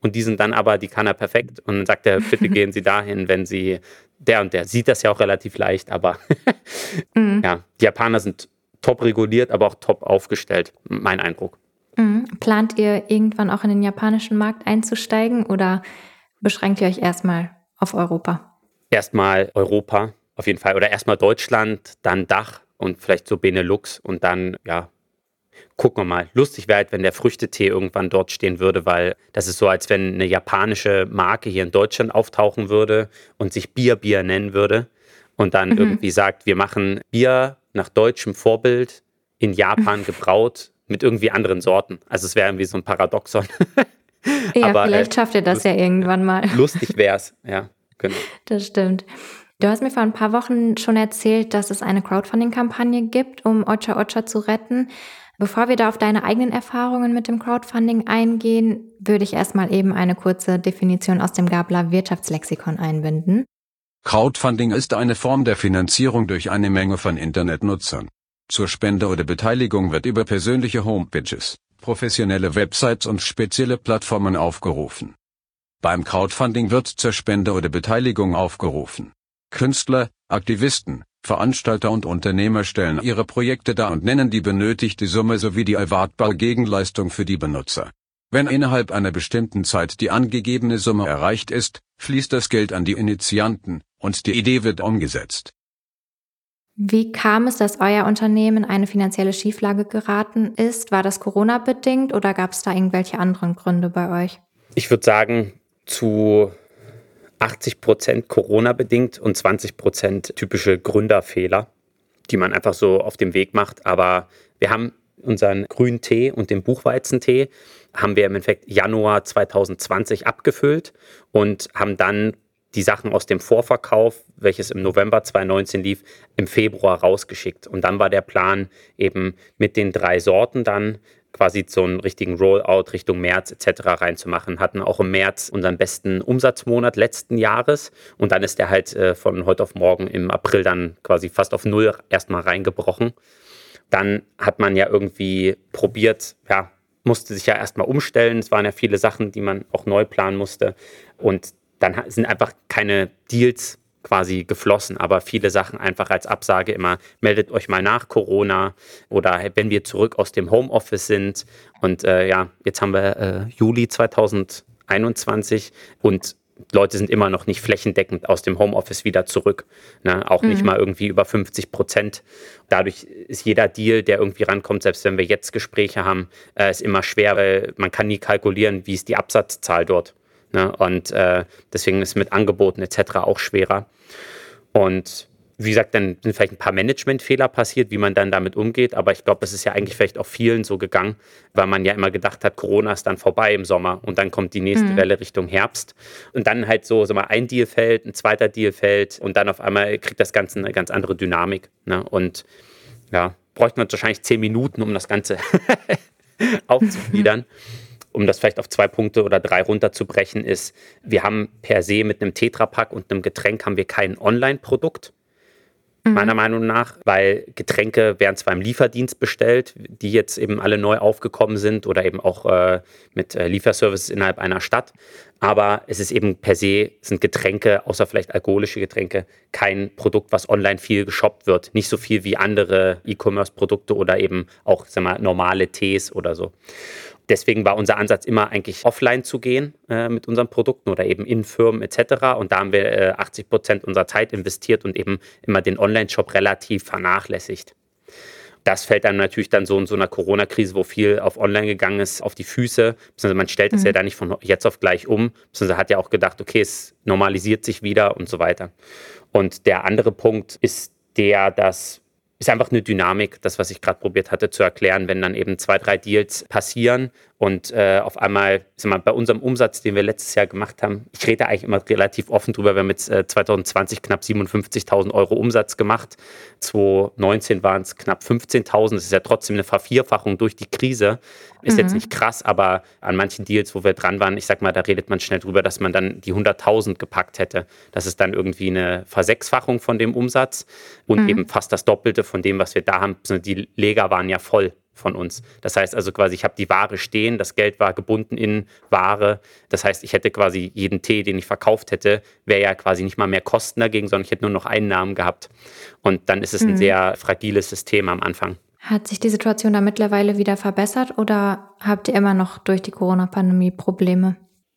[SPEAKER 1] und die sind dann aber, die kann er perfekt und dann sagt er, bitte gehen Sie dahin, wenn Sie, der und der sieht das ja auch relativ leicht, aber mhm. ja, die Japaner sind top reguliert, aber auch top aufgestellt, mein Eindruck.
[SPEAKER 3] Mhm. Plant ihr irgendwann auch in den japanischen Markt einzusteigen oder beschränkt ihr euch erstmal auf Europa?
[SPEAKER 1] Erstmal Europa, auf jeden Fall. Oder erstmal Deutschland, dann Dach und vielleicht so Benelux und dann, ja, gucken wir mal. Lustig wäre halt, wenn der Früchtetee irgendwann dort stehen würde, weil das ist so, als wenn eine japanische Marke hier in Deutschland auftauchen würde und sich Bier Bier nennen würde und dann mhm. irgendwie sagt, wir machen Bier nach deutschem Vorbild in Japan gebraut mit irgendwie anderen Sorten. Also es wäre irgendwie so ein Paradoxon.
[SPEAKER 3] ja, Aber, vielleicht äh, schafft ihr das ja irgendwann mal.
[SPEAKER 1] Lustig wäre es, ja, genau.
[SPEAKER 3] Das stimmt. Du hast mir vor ein paar Wochen schon erzählt, dass es eine Crowdfunding-Kampagne gibt, um Ocha Ocha zu retten. Bevor wir da auf deine eigenen Erfahrungen mit dem Crowdfunding eingehen, würde ich erstmal eben eine kurze Definition aus dem Gabler Wirtschaftslexikon einbinden.
[SPEAKER 4] Crowdfunding ist eine Form der Finanzierung durch eine Menge von Internetnutzern. Zur Spende oder Beteiligung wird über persönliche Homepages, professionelle Websites und spezielle Plattformen aufgerufen. Beim Crowdfunding wird zur Spende oder Beteiligung aufgerufen. Künstler, Aktivisten, Veranstalter und Unternehmer stellen ihre Projekte dar und nennen die benötigte Summe sowie die erwartbare Gegenleistung für die Benutzer. Wenn innerhalb einer bestimmten Zeit die angegebene Summe erreicht ist, fließt das Geld an die Initianten, und die Idee wird umgesetzt.
[SPEAKER 3] Wie kam es, dass euer Unternehmen eine finanzielle Schieflage geraten ist? War das Corona-bedingt oder gab es da irgendwelche anderen Gründe bei euch?
[SPEAKER 1] Ich würde sagen, zu 80 Prozent Corona-bedingt und 20 Prozent typische Gründerfehler, die man einfach so auf dem Weg macht. Aber wir haben unseren grünen Tee und den Buchweizentee haben wir im Endeffekt Januar 2020 abgefüllt und haben dann die Sachen aus dem Vorverkauf, welches im November 2019 lief, im Februar rausgeschickt. Und dann war der Plan eben mit den drei Sorten dann quasi so einen richtigen Rollout Richtung März etc. reinzumachen. Hatten auch im März unseren besten Umsatzmonat letzten Jahres und dann ist der halt äh, von heute auf morgen im April dann quasi fast auf Null erstmal reingebrochen. Dann hat man ja irgendwie probiert, ja, musste sich ja erstmal umstellen. Es waren ja viele Sachen, die man auch neu planen musste. Und dann sind einfach keine Deals quasi geflossen, aber viele Sachen einfach als Absage immer, meldet euch mal nach Corona oder wenn wir zurück aus dem Homeoffice sind. Und äh, ja, jetzt haben wir äh, Juli 2021 und Leute sind immer noch nicht flächendeckend aus dem Homeoffice wieder zurück. Ne? Auch mhm. nicht mal irgendwie über 50 Prozent. Dadurch ist jeder Deal, der irgendwie rankommt, selbst wenn wir jetzt Gespräche haben, äh, ist immer schwer, weil man kann nie kalkulieren, wie ist die Absatzzahl dort. Ne? Und äh, deswegen ist mit Angeboten etc. auch schwerer. Und wie gesagt, dann sind vielleicht ein paar Managementfehler passiert, wie man dann damit umgeht. Aber ich glaube, es ist ja eigentlich vielleicht auch vielen so gegangen, weil man ja immer gedacht hat, Corona ist dann vorbei im Sommer und dann kommt die nächste mhm. Welle Richtung Herbst. Und dann halt so, so mal ein Deal fällt, ein zweiter Deal fällt und dann auf einmal kriegt das Ganze eine ganz andere Dynamik. Ne? Und ja, bräuchten wir wahrscheinlich zehn Minuten, um das Ganze aufzugliedern. um das vielleicht auf zwei Punkte oder drei runterzubrechen, ist, wir haben per se mit einem Tetrapack und einem Getränk haben wir kein Online-Produkt. Mhm. Meiner Meinung nach, weil Getränke werden zwar im Lieferdienst bestellt, die jetzt eben alle neu aufgekommen sind oder eben auch äh, mit äh, Lieferservices innerhalb einer Stadt. Aber es ist eben per se, sind Getränke, außer vielleicht alkoholische Getränke, kein Produkt, was online viel geshoppt wird. Nicht so viel wie andere E-Commerce-Produkte oder eben auch sag mal, normale Tees oder so deswegen war unser Ansatz immer eigentlich offline zu gehen äh, mit unseren Produkten oder eben in Firmen etc. Und da haben wir äh, 80 Prozent unserer Zeit investiert und eben immer den Online-Shop relativ vernachlässigt. Das fällt dann natürlich dann so in so einer Corona-Krise, wo viel auf Online gegangen ist, auf die Füße. Man stellt es mhm. ja da nicht von jetzt auf gleich um, sondern hat ja auch gedacht, okay, es normalisiert sich wieder und so weiter. Und der andere Punkt ist der, dass ist einfach eine Dynamik, das, was ich gerade probiert hatte zu erklären, wenn dann eben zwei, drei Deals passieren und äh, auf einmal, sag mal, bei unserem Umsatz, den wir letztes Jahr gemacht haben, ich rede eigentlich immer relativ offen drüber, wir haben jetzt äh, 2020 knapp 57.000 Euro Umsatz gemacht, 2019 waren es knapp 15.000, das ist ja trotzdem eine Vervierfachung durch die Krise, ist mhm. jetzt nicht krass, aber an manchen Deals, wo wir dran waren, ich sag mal, da redet man schnell drüber, dass man dann die 100.000 gepackt hätte. Das ist dann irgendwie eine Versechsfachung von dem Umsatz und mhm. eben fast das Doppelte von dem, was wir da haben. Die Leger waren ja voll von uns. Das heißt also quasi, ich habe die Ware stehen, das Geld war gebunden in Ware. Das heißt, ich hätte quasi jeden Tee, den ich verkauft hätte, wäre ja quasi nicht mal mehr Kosten dagegen, sondern ich hätte nur noch Einnahmen gehabt. Und dann ist es ein mhm. sehr fragiles System am Anfang.
[SPEAKER 3] Hat sich die Situation da mittlerweile wieder verbessert oder habt ihr immer noch durch die Corona-Pandemie Probleme?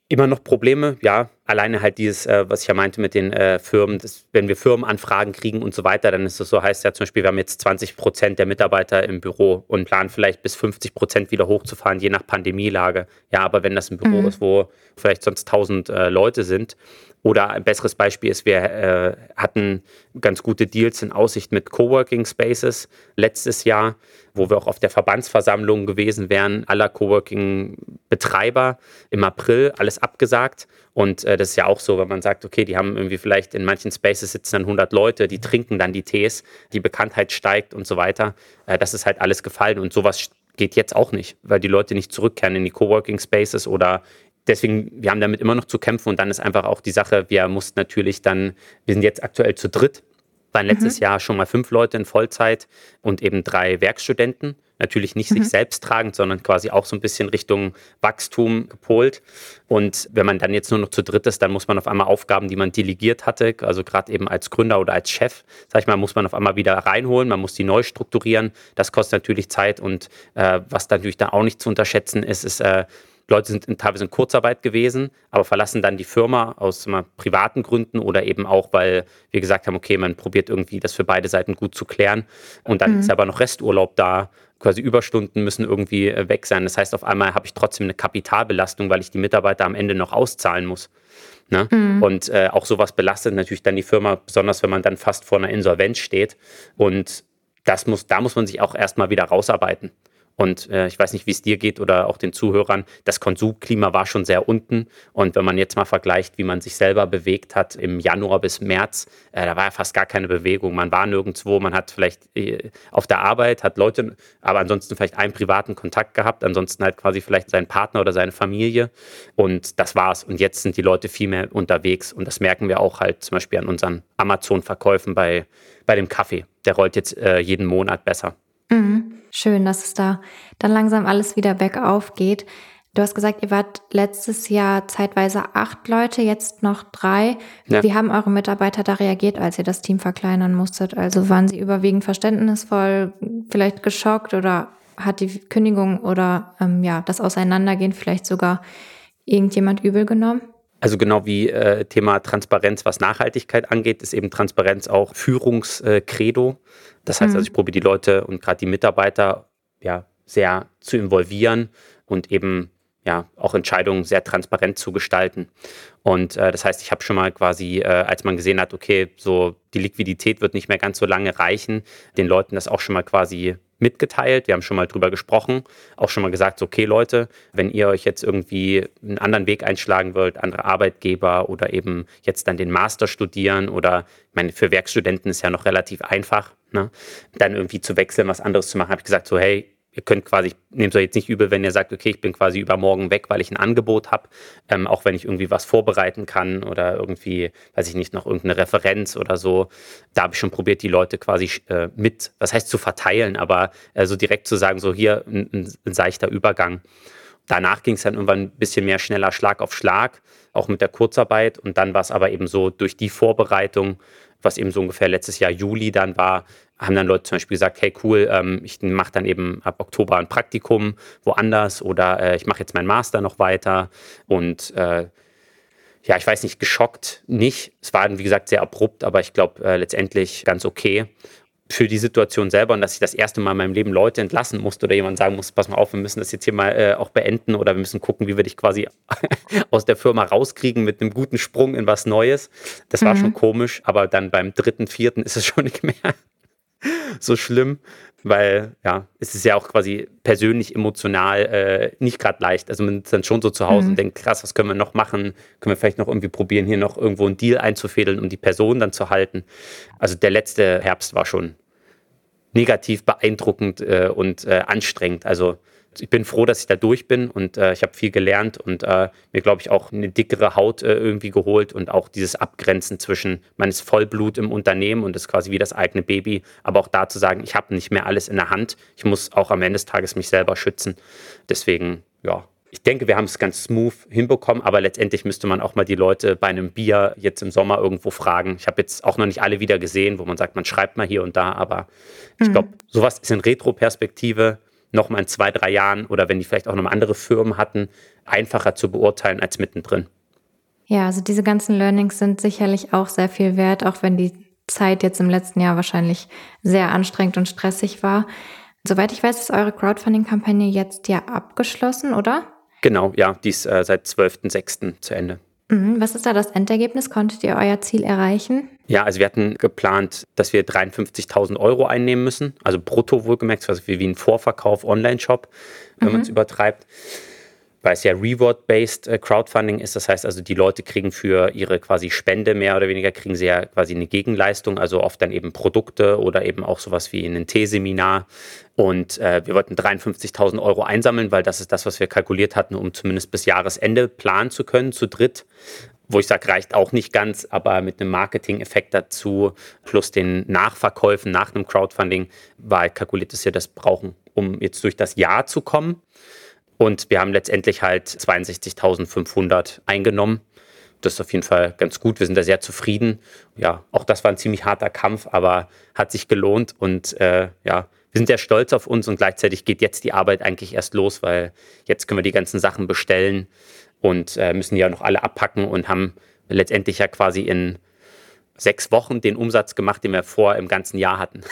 [SPEAKER 1] Immer noch Probleme, ja. Alleine halt dieses, äh, was ich ja meinte mit den äh, Firmen, das, wenn wir Firmenanfragen kriegen und so weiter, dann ist es so, heißt ja zum Beispiel, wir haben jetzt 20 Prozent der Mitarbeiter im Büro und planen vielleicht bis 50 Prozent wieder hochzufahren, je nach Pandemielage. Ja, aber wenn das ein Büro mhm. ist, wo vielleicht sonst 1000 äh, Leute sind, oder ein besseres Beispiel ist, wir äh, hatten ganz gute Deals in Aussicht mit Coworking Spaces letztes Jahr, wo wir auch auf der Verbandsversammlung gewesen wären, aller Coworking-Betreiber im April, alles abgesagt. Und äh, das ist ja auch so, wenn man sagt, okay, die haben irgendwie vielleicht in manchen Spaces sitzen dann 100 Leute, die trinken dann die Tees, die Bekanntheit steigt und so weiter. Äh, das ist halt alles gefallen und sowas geht jetzt auch nicht, weil die Leute nicht zurückkehren in die Coworking Spaces oder deswegen, wir haben damit immer noch zu kämpfen und dann ist einfach auch die Sache, wir mussten natürlich dann, wir sind jetzt aktuell zu dritt, waren letztes mhm. Jahr schon mal fünf Leute in Vollzeit und eben drei Werkstudenten. Natürlich nicht mhm. sich selbst tragend, sondern quasi auch so ein bisschen Richtung Wachstum gepolt. Und wenn man dann jetzt nur noch zu dritt ist, dann muss man auf einmal Aufgaben, die man delegiert hatte, also gerade eben als Gründer oder als Chef, sag ich mal, muss man auf einmal wieder reinholen, man muss die neu strukturieren. Das kostet natürlich Zeit und äh, was natürlich dann auch nicht zu unterschätzen ist, ist, äh, Leute sind teilweise in Kurzarbeit gewesen, aber verlassen dann die Firma aus mal, privaten Gründen oder eben auch, weil wir gesagt haben, okay, man probiert irgendwie das für beide Seiten gut zu klären. Und dann mhm. ist aber noch Resturlaub da. Quasi Überstunden müssen irgendwie äh, weg sein. Das heißt, auf einmal habe ich trotzdem eine Kapitalbelastung, weil ich die Mitarbeiter am Ende noch auszahlen muss. Ne? Mhm. Und äh, auch sowas belastet natürlich dann die Firma, besonders wenn man dann fast vor einer Insolvenz steht. Und das muss, da muss man sich auch erstmal wieder rausarbeiten. Und äh, ich weiß nicht, wie es dir geht oder auch den Zuhörern, das Konsumklima war schon sehr unten. Und wenn man jetzt mal vergleicht, wie man sich selber bewegt hat im Januar bis März, äh, da war ja fast gar keine Bewegung. Man war nirgendwo, man hat vielleicht äh, auf der Arbeit, hat Leute, aber ansonsten vielleicht einen privaten Kontakt gehabt, ansonsten halt quasi vielleicht seinen Partner oder seine Familie. Und das war's. Und jetzt sind die Leute viel mehr unterwegs. Und das merken wir auch halt zum Beispiel an unseren Amazon-Verkäufen bei, bei dem Kaffee. Der rollt jetzt äh, jeden Monat besser.
[SPEAKER 3] Mhm. Schön, dass es da dann langsam alles wieder bergauf geht. Du hast gesagt, ihr wart letztes Jahr zeitweise acht Leute, jetzt noch drei. Ja. Wie haben eure Mitarbeiter da reagiert, als ihr das Team verkleinern musstet? Also waren sie überwiegend verständnisvoll, vielleicht geschockt oder hat die Kündigung oder ähm, ja das Auseinandergehen vielleicht sogar irgendjemand übel genommen?
[SPEAKER 1] Also genau wie äh, Thema Transparenz, was Nachhaltigkeit angeht, ist eben Transparenz auch Führungskredo. Äh, das heißt, mhm. also ich probiere die Leute und gerade die Mitarbeiter ja sehr zu involvieren und eben ja auch Entscheidungen sehr transparent zu gestalten. Und äh, das heißt, ich habe schon mal quasi, äh, als man gesehen hat, okay, so die Liquidität wird nicht mehr ganz so lange reichen, den Leuten das auch schon mal quasi mitgeteilt. Wir haben schon mal drüber gesprochen, auch schon mal gesagt, okay Leute, wenn ihr euch jetzt irgendwie einen anderen Weg einschlagen wollt, andere Arbeitgeber oder eben jetzt dann den Master studieren oder, ich meine, für Werkstudenten ist ja noch relativ einfach, ne, dann irgendwie zu wechseln, was anderes zu machen, habe ich gesagt, so hey, ihr könnt quasi, nehmt euch jetzt nicht übel, wenn ihr sagt, okay, ich bin quasi übermorgen weg, weil ich ein Angebot habe, ähm, auch wenn ich irgendwie was vorbereiten kann oder irgendwie, weiß ich nicht, noch irgendeine Referenz oder so. Da habe ich schon probiert, die Leute quasi äh, mit, was heißt zu verteilen, aber äh, so direkt zu sagen, so hier ein, ein, ein seichter Übergang. Danach ging es dann irgendwann ein bisschen mehr schneller Schlag auf Schlag, auch mit der Kurzarbeit. Und dann war es aber eben so durch die Vorbereitung, was eben so ungefähr letztes Jahr Juli dann war, haben dann Leute zum Beispiel gesagt, hey cool, ähm, ich mache dann eben ab Oktober ein Praktikum woanders oder äh, ich mache jetzt meinen Master noch weiter und äh, ja, ich weiß nicht, geschockt nicht. Es war, wie gesagt, sehr abrupt, aber ich glaube äh, letztendlich ganz okay für die Situation selber und dass ich das erste Mal in meinem Leben Leute entlassen musste oder jemand sagen muss, pass mal auf, wir müssen das jetzt hier mal äh, auch beenden oder wir müssen gucken, wie wir dich quasi aus der Firma rauskriegen mit einem guten Sprung in was Neues. Das war mhm. schon komisch, aber dann beim dritten, vierten ist es schon nicht mehr so schlimm, weil ja, es ist ja auch quasi persönlich, emotional äh, nicht gerade leicht. Also man ist dann schon so zu Hause mhm. und denkt, krass, was können wir noch machen? Können wir vielleicht noch irgendwie probieren, hier noch irgendwo einen Deal einzufädeln, um die Person dann zu halten? Also der letzte Herbst war schon negativ beeindruckend äh, und äh, anstrengend. Also ich bin froh, dass ich da durch bin und äh, ich habe viel gelernt und äh, mir, glaube ich, auch eine dickere Haut äh, irgendwie geholt und auch dieses Abgrenzen zwischen, man ist Vollblut im Unternehmen und ist quasi wie das eigene Baby, aber auch da zu sagen, ich habe nicht mehr alles in der Hand, ich muss auch am Ende des Tages mich selber schützen. Deswegen, ja, ich denke, wir haben es ganz smooth hinbekommen, aber letztendlich müsste man auch mal die Leute bei einem Bier jetzt im Sommer irgendwo fragen. Ich habe jetzt auch noch nicht alle wieder gesehen, wo man sagt, man schreibt mal hier und da, aber mhm. ich glaube, sowas ist in Retro-Perspektive nochmal in zwei, drei Jahren oder wenn die vielleicht auch noch andere Firmen hatten, einfacher zu beurteilen als mittendrin.
[SPEAKER 3] Ja, also diese ganzen Learnings sind sicherlich auch sehr viel wert, auch wenn die Zeit jetzt im letzten Jahr wahrscheinlich sehr anstrengend und stressig war. Soweit ich weiß, ist eure Crowdfunding-Kampagne jetzt ja abgeschlossen, oder?
[SPEAKER 1] Genau, ja, die ist äh, seit 12.06. zu Ende.
[SPEAKER 3] Mhm, was ist da das Endergebnis? Konntet ihr euer Ziel erreichen?
[SPEAKER 1] Ja, also wir hatten geplant, dass wir 53.000 Euro einnehmen müssen, also brutto wohlgemerkt, also wie ein Vorverkauf Online-Shop, wenn mhm. man es übertreibt weil es ja Reward-based äh, Crowdfunding ist. Das heißt also, die Leute kriegen für ihre quasi Spende mehr oder weniger, kriegen sie ja quasi eine Gegenleistung, also oft dann eben Produkte oder eben auch sowas wie ein T-Seminar. Und äh, wir wollten 53.000 Euro einsammeln, weil das ist das, was wir kalkuliert hatten, um zumindest bis Jahresende planen zu können, zu dritt wo ich sage, reicht auch nicht ganz, aber mit einem Marketing-Effekt dazu, plus den Nachverkäufen nach einem Crowdfunding, halt kalkuliert, dass wir das brauchen, um jetzt durch das Jahr zu kommen. Und wir haben letztendlich halt 62.500 eingenommen. Das ist auf jeden Fall ganz gut. Wir sind da sehr zufrieden. Ja, auch das war ein ziemlich harter Kampf, aber hat sich gelohnt. Und äh, ja, wir sind sehr stolz auf uns und gleichzeitig geht jetzt die Arbeit eigentlich erst los, weil jetzt können wir die ganzen Sachen bestellen und äh, müssen ja noch alle abpacken und haben letztendlich ja quasi in sechs Wochen den Umsatz gemacht, den wir vor im ganzen Jahr hatten.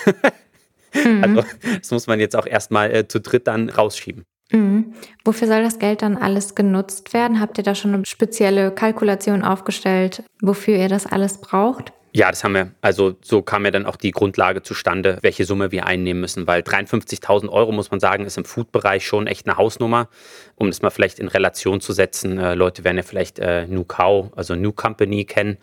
[SPEAKER 1] mhm. Also das muss man jetzt auch erstmal äh, zu dritt dann rausschieben.
[SPEAKER 3] Mhm. Wofür soll das Geld dann alles genutzt werden? Habt ihr da schon eine spezielle Kalkulation aufgestellt, wofür ihr das alles braucht?
[SPEAKER 1] Ja, das haben wir. Also so kam ja dann auch die Grundlage zustande, welche Summe wir einnehmen müssen, weil 53.000 Euro, muss man sagen, ist im Food-Bereich schon echt eine Hausnummer. Um das mal vielleicht in Relation zu setzen, äh, Leute werden ja vielleicht äh, New Cow, also New Company kennen.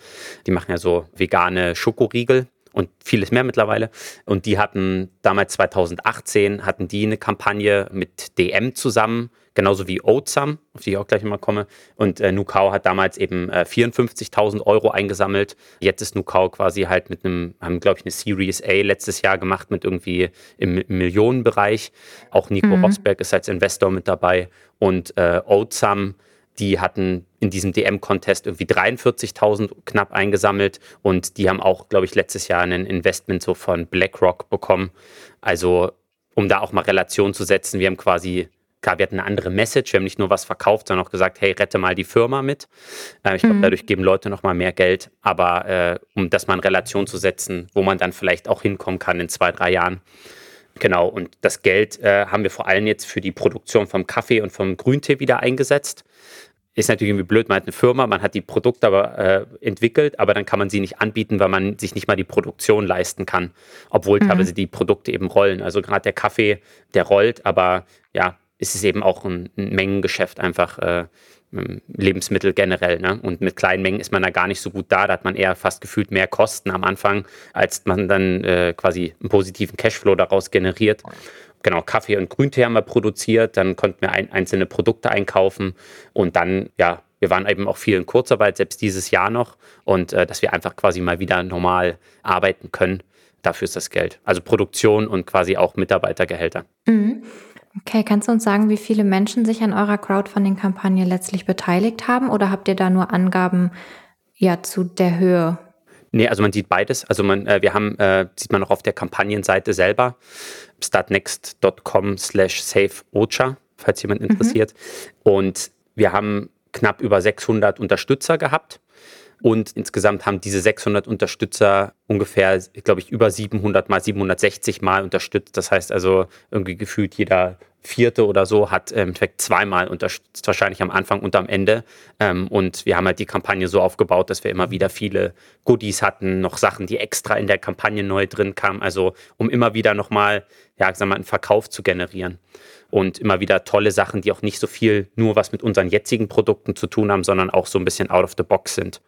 [SPEAKER 1] Die machen ja so vegane Schokoriegel und vieles mehr mittlerweile. Und die hatten damals 2018 hatten die eine Kampagne mit DM zusammen, genauso wie Oatsum, auf die ich auch gleich mal komme. Und äh, Nukau hat damals eben äh, 54.000 Euro eingesammelt. Jetzt ist Nukau quasi halt mit einem, haben glaube ich eine Series A letztes Jahr gemacht mit irgendwie im, im Millionenbereich. Auch Nico mhm. Rosberg ist als Investor mit dabei und äh, Oatsum die hatten in diesem DM-Contest irgendwie 43.000 knapp eingesammelt und die haben auch, glaube ich, letztes Jahr ein Investment so von BlackRock bekommen. Also, um da auch mal Relation zu setzen, wir haben quasi, klar, wir hatten eine andere Message, wir haben nicht nur was verkauft, sondern auch gesagt, hey, rette mal die Firma mit. Äh, ich glaube, mhm. dadurch geben Leute nochmal mehr Geld, aber äh, um das mal in Relation zu setzen, wo man dann vielleicht auch hinkommen kann in zwei, drei Jahren. Genau, und das Geld äh, haben wir vor allem jetzt für die Produktion vom Kaffee und vom Grüntee wieder eingesetzt ist natürlich irgendwie blöd, man hat eine Firma, man hat die Produkte aber äh, entwickelt, aber dann kann man sie nicht anbieten, weil man sich nicht mal die Produktion leisten kann, obwohl mhm. teilweise die Produkte eben rollen. Also gerade der Kaffee, der rollt, aber ja, ist es eben auch ein, ein Mengengeschäft einfach. Äh, Lebensmittel generell. Ne? Und mit kleinen Mengen ist man da gar nicht so gut da. Da hat man eher fast gefühlt mehr Kosten am Anfang, als man dann äh, quasi einen positiven Cashflow daraus generiert genau, Kaffee und Grüntee haben wir produziert, dann konnten wir ein, einzelne Produkte einkaufen und dann, ja, wir waren eben auch viel in Kurzarbeit, selbst dieses Jahr noch und äh, dass wir einfach quasi mal wieder normal arbeiten können. Dafür ist das Geld. Also Produktion und quasi auch Mitarbeitergehälter.
[SPEAKER 3] Mhm. Okay, kannst du uns sagen, wie viele Menschen sich an eurer Crowdfunding-Kampagne letztlich beteiligt haben oder habt ihr da nur Angaben ja zu der Höhe
[SPEAKER 1] Nee, also man sieht beides. Also man, äh, wir haben, äh, sieht man auch auf der Kampagnenseite selber, startnext.com slash saveocha, falls jemand mhm. interessiert. Mhm. Und wir haben knapp über 600 Unterstützer gehabt. Und insgesamt haben diese 600 Unterstützer ungefähr, glaube ich, über 700 mal 760 mal unterstützt. Das heißt also irgendwie gefühlt jeder Vierte oder so hat im Endeffekt zweimal unterstützt, wahrscheinlich am Anfang und am Ende. Ähm, und wir haben halt die Kampagne so aufgebaut, dass wir immer wieder viele Goodies hatten, noch Sachen, die extra in der Kampagne neu drin kamen. Also um immer wieder nochmal, ja, sagen wir mal, einen Verkauf zu generieren. Und immer wieder tolle Sachen, die auch nicht so viel nur was mit unseren jetzigen Produkten zu tun haben, sondern auch so ein bisschen out of the box sind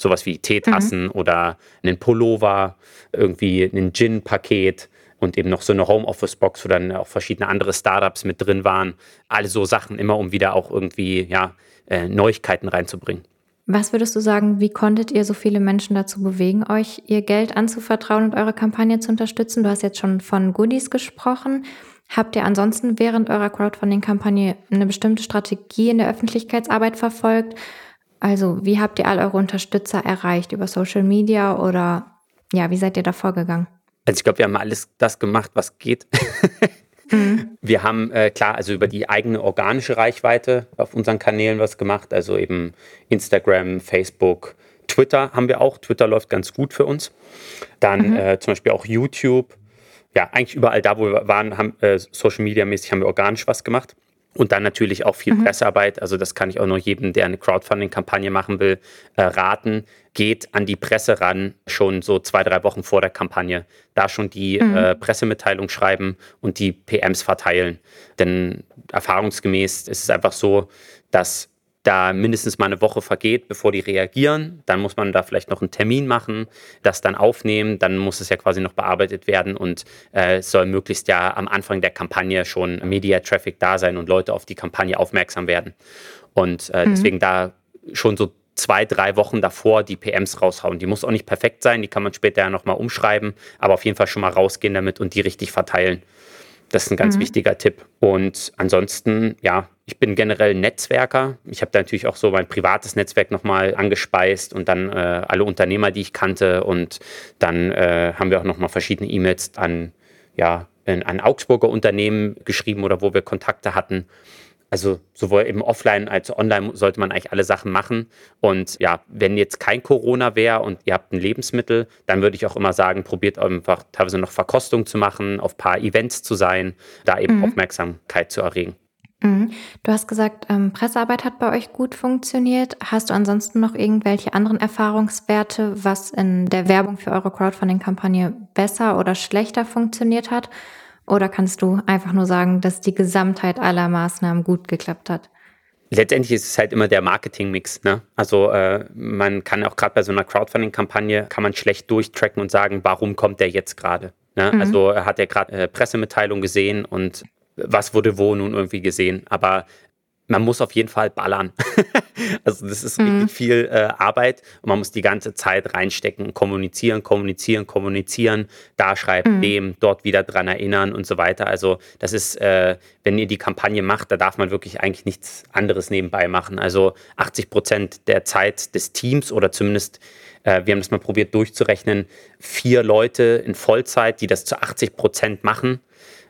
[SPEAKER 1] sowas wie Teetassen mhm. oder einen Pullover, irgendwie ein Gin-Paket und eben noch so eine Homeoffice-Box, wo dann auch verschiedene andere Startups mit drin waren. Alle so Sachen, immer um wieder auch irgendwie ja, äh, Neuigkeiten reinzubringen.
[SPEAKER 3] Was würdest du sagen, wie konntet ihr so viele Menschen dazu bewegen, euch ihr Geld anzuvertrauen und eure Kampagne zu unterstützen? Du hast jetzt schon von Goodies gesprochen. Habt ihr ansonsten während eurer Crowdfunding-Kampagne eine bestimmte Strategie in der Öffentlichkeitsarbeit verfolgt? Also, wie habt ihr all eure Unterstützer erreicht? Über Social Media oder ja, wie seid ihr da vorgegangen?
[SPEAKER 1] Also ich glaube, wir haben alles das gemacht, was geht. Mhm. Wir haben äh, klar, also über die eigene organische Reichweite auf unseren Kanälen was gemacht, also eben Instagram, Facebook, Twitter haben wir auch. Twitter läuft ganz gut für uns. Dann mhm. äh, zum Beispiel auch YouTube. Ja, eigentlich überall da, wo wir waren, haben äh, Social Media mäßig haben wir organisch was gemacht. Und dann natürlich auch viel mhm. Pressearbeit. Also das kann ich auch nur jedem, der eine Crowdfunding-Kampagne machen will, äh, raten. Geht an die Presse ran, schon so zwei, drei Wochen vor der Kampagne. Da schon die mhm. äh, Pressemitteilung schreiben und die PMs verteilen. Denn erfahrungsgemäß ist es einfach so, dass da mindestens mal eine Woche vergeht, bevor die reagieren. Dann muss man da vielleicht noch einen Termin machen, das dann aufnehmen. Dann muss es ja quasi noch bearbeitet werden und äh, es soll möglichst ja am Anfang der Kampagne schon Media-Traffic da sein und Leute auf die Kampagne aufmerksam werden. Und äh, mhm. deswegen da schon so zwei, drei Wochen davor die PMs raushauen. Die muss auch nicht perfekt sein, die kann man später ja nochmal umschreiben, aber auf jeden Fall schon mal rausgehen damit und die richtig verteilen. Das ist ein ganz mhm. wichtiger Tipp. Und ansonsten, ja, ich bin generell Netzwerker. Ich habe da natürlich auch so mein privates Netzwerk nochmal angespeist und dann äh, alle Unternehmer, die ich kannte. Und dann äh, haben wir auch nochmal verschiedene E-Mails an, ja, an Augsburger Unternehmen geschrieben oder wo wir Kontakte hatten. Also sowohl eben offline als auch online sollte man eigentlich alle Sachen machen. Und ja, wenn jetzt kein Corona wäre und ihr habt ein Lebensmittel, dann würde ich auch immer sagen, probiert einfach teilweise noch Verkostung zu machen, auf ein paar Events zu sein, da eben mhm. Aufmerksamkeit zu erregen.
[SPEAKER 3] Mhm. Du hast gesagt, ähm, Pressearbeit hat bei euch gut funktioniert. Hast du ansonsten noch irgendwelche anderen Erfahrungswerte, was in der Werbung für eure Crowdfunding-Kampagne besser oder schlechter funktioniert hat? Oder kannst du einfach nur sagen, dass die Gesamtheit aller Maßnahmen gut geklappt hat?
[SPEAKER 1] Letztendlich ist es halt immer der Marketingmix. Ne? Also äh, man kann auch gerade bei so einer Crowdfunding-Kampagne kann man schlecht durchtracken und sagen, warum kommt der jetzt gerade? Ne? Mhm. Also hat er gerade äh, Pressemitteilung gesehen und was wurde wo nun irgendwie gesehen. Aber man muss auf jeden Fall ballern. also das ist mhm. richtig viel äh, Arbeit und man muss die ganze Zeit reinstecken, kommunizieren, kommunizieren, kommunizieren, da schreiben, mhm. dem, dort wieder dran erinnern und so weiter. Also das ist, äh, wenn ihr die Kampagne macht, da darf man wirklich eigentlich nichts anderes nebenbei machen. Also 80 Prozent der Zeit des Teams oder zumindest äh, wir haben das mal probiert durchzurechnen, vier Leute in Vollzeit, die das zu 80 Prozent machen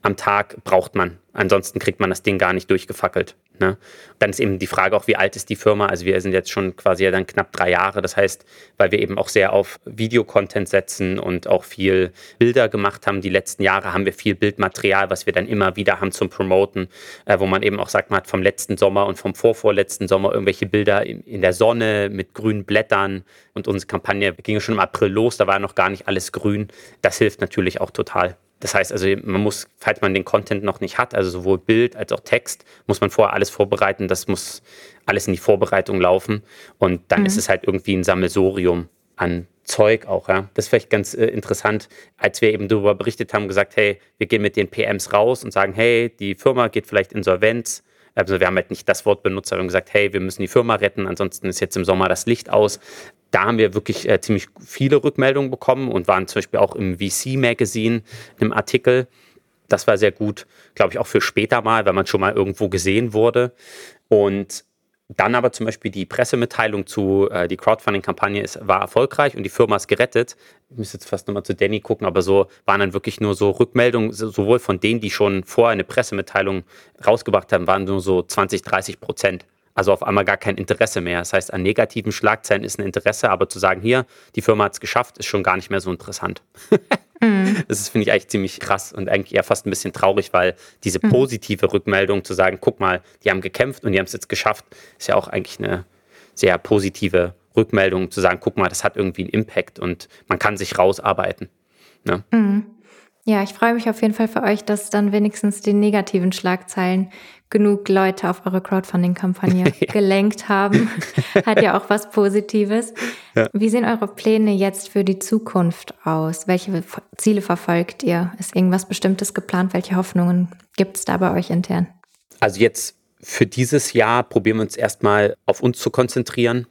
[SPEAKER 1] am Tag braucht man. Ansonsten kriegt man das Ding gar nicht durchgefackelt. Ne? Dann ist eben die Frage auch, wie alt ist die Firma? Also wir sind jetzt schon quasi ja dann knapp drei Jahre. Das heißt, weil wir eben auch sehr auf Videocontent setzen und auch viel Bilder gemacht haben, die letzten Jahre haben wir viel Bildmaterial, was wir dann immer wieder haben zum Promoten, äh, wo man eben auch sagt, man hat vom letzten Sommer und vom vorvorletzten Sommer irgendwelche Bilder in, in der Sonne mit grünen Blättern. Und unsere Kampagne ging schon im April los, da war noch gar nicht alles grün. Das hilft natürlich auch total. Das heißt also, man muss, falls man den Content noch nicht hat, also sowohl Bild als auch Text, muss man vorher alles vorbereiten. Das muss alles in die Vorbereitung laufen. Und dann mhm. ist es halt irgendwie ein Sammelsorium an Zeug auch. Ja. Das ist vielleicht ganz äh, interessant, als wir eben darüber berichtet haben, gesagt, hey, wir gehen mit den PMs raus und sagen, hey, die Firma geht vielleicht insolvenz. Also wir haben halt nicht das Wort benutzt, aber haben gesagt, hey, wir müssen die Firma retten, ansonsten ist jetzt im Sommer das Licht aus da haben wir wirklich äh, ziemlich viele Rückmeldungen bekommen und waren zum Beispiel auch im VC-Magazin im Artikel. Das war sehr gut, glaube ich, auch für später mal, wenn man schon mal irgendwo gesehen wurde. Und dann aber zum Beispiel die Pressemitteilung zu, äh, die Crowdfunding-Kampagne war erfolgreich und die Firma ist gerettet. Ich muss jetzt fast nochmal zu Danny gucken, aber so waren dann wirklich nur so Rückmeldungen, sowohl von denen, die schon vorher eine Pressemitteilung rausgebracht haben, waren nur so 20, 30 Prozent. Also auf einmal gar kein Interesse mehr. Das heißt, an negativen Schlagzeilen ist ein Interesse, aber zu sagen, hier, die Firma hat es geschafft, ist schon gar nicht mehr so interessant. mhm. Das finde ich, eigentlich ziemlich krass und eigentlich eher fast ein bisschen traurig, weil diese mhm. positive Rückmeldung zu sagen, guck mal, die haben gekämpft und die haben es jetzt geschafft, ist ja auch eigentlich eine sehr positive Rückmeldung, zu sagen, guck mal, das hat irgendwie einen Impact und man kann sich rausarbeiten. Ne?
[SPEAKER 3] Mhm. Ja, ich freue mich auf jeden Fall für euch, dass dann wenigstens die negativen Schlagzeilen genug Leute auf eure Crowdfunding-Kampagne ja. gelenkt haben. Hat ja auch was Positives. Ja. Wie sehen eure Pläne jetzt für die Zukunft aus? Welche Ziele verfolgt ihr? Ist irgendwas Bestimmtes geplant? Welche Hoffnungen gibt es da bei euch intern?
[SPEAKER 1] Also jetzt für dieses Jahr probieren wir uns erstmal auf uns zu konzentrieren.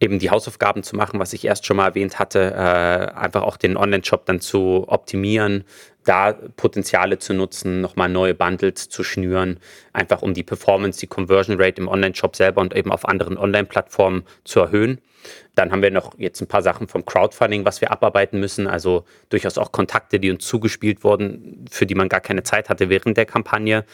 [SPEAKER 1] Eben die Hausaufgaben zu machen, was ich erst schon mal erwähnt hatte, äh, einfach auch den Online-Shop dann zu optimieren, da Potenziale zu nutzen, nochmal neue Bundles zu schnüren, einfach um die Performance, die Conversion Rate im Online-Shop selber und eben auf anderen Online-Plattformen zu erhöhen. Dann haben wir noch jetzt ein paar Sachen vom Crowdfunding, was wir abarbeiten müssen. Also durchaus auch Kontakte, die uns zugespielt wurden, für die man gar keine Zeit hatte während der Kampagne.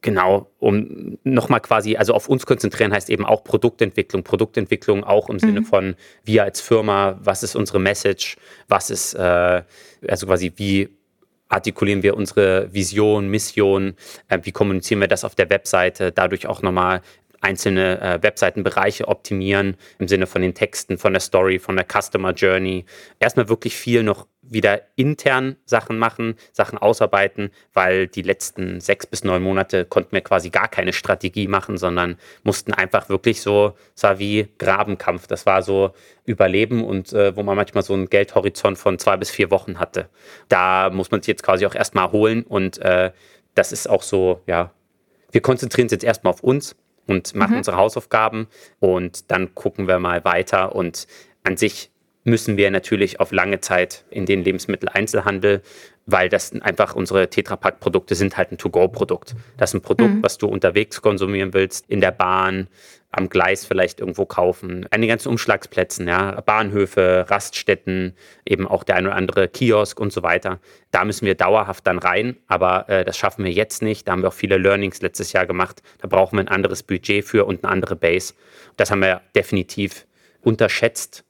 [SPEAKER 1] Genau, um nochmal quasi, also auf uns konzentrieren heißt eben auch Produktentwicklung. Produktentwicklung auch im mhm. Sinne von wir als Firma, was ist unsere Message, was ist, äh, also quasi wie artikulieren wir unsere Vision, Mission, äh, wie kommunizieren wir das auf der Webseite, dadurch auch nochmal einzelne äh, Webseitenbereiche optimieren im Sinne von den Texten, von der Story, von der Customer Journey. Erstmal wirklich viel noch wieder intern Sachen machen, Sachen ausarbeiten, weil die letzten sechs bis neun Monate konnten wir quasi gar keine Strategie machen, sondern mussten einfach wirklich so, es war wie Grabenkampf. Das war so Überleben und äh, wo man manchmal so einen Geldhorizont von zwei bis vier Wochen hatte. Da muss man sich jetzt quasi auch erstmal holen und äh, das ist auch so, ja, wir konzentrieren uns jetzt erstmal auf uns und machen mhm. unsere Hausaufgaben und dann gucken wir mal weiter. Und an sich müssen wir natürlich auf lange Zeit in den Lebensmitteleinzelhandel, weil das einfach unsere Tetrapack-Produkte sind halt ein To-Go-Produkt. Das ist ein Produkt, mhm. was du unterwegs konsumieren willst, in der Bahn, am Gleis vielleicht irgendwo kaufen, an den ganzen Umschlagsplätzen, ja, Bahnhöfe, Raststätten, eben auch der ein oder andere Kiosk und so weiter. Da müssen wir dauerhaft dann rein, aber äh, das schaffen wir jetzt nicht. Da haben wir auch viele Learnings letztes Jahr gemacht. Da brauchen wir ein anderes Budget für und eine andere Base. Das haben wir definitiv unterschätzt.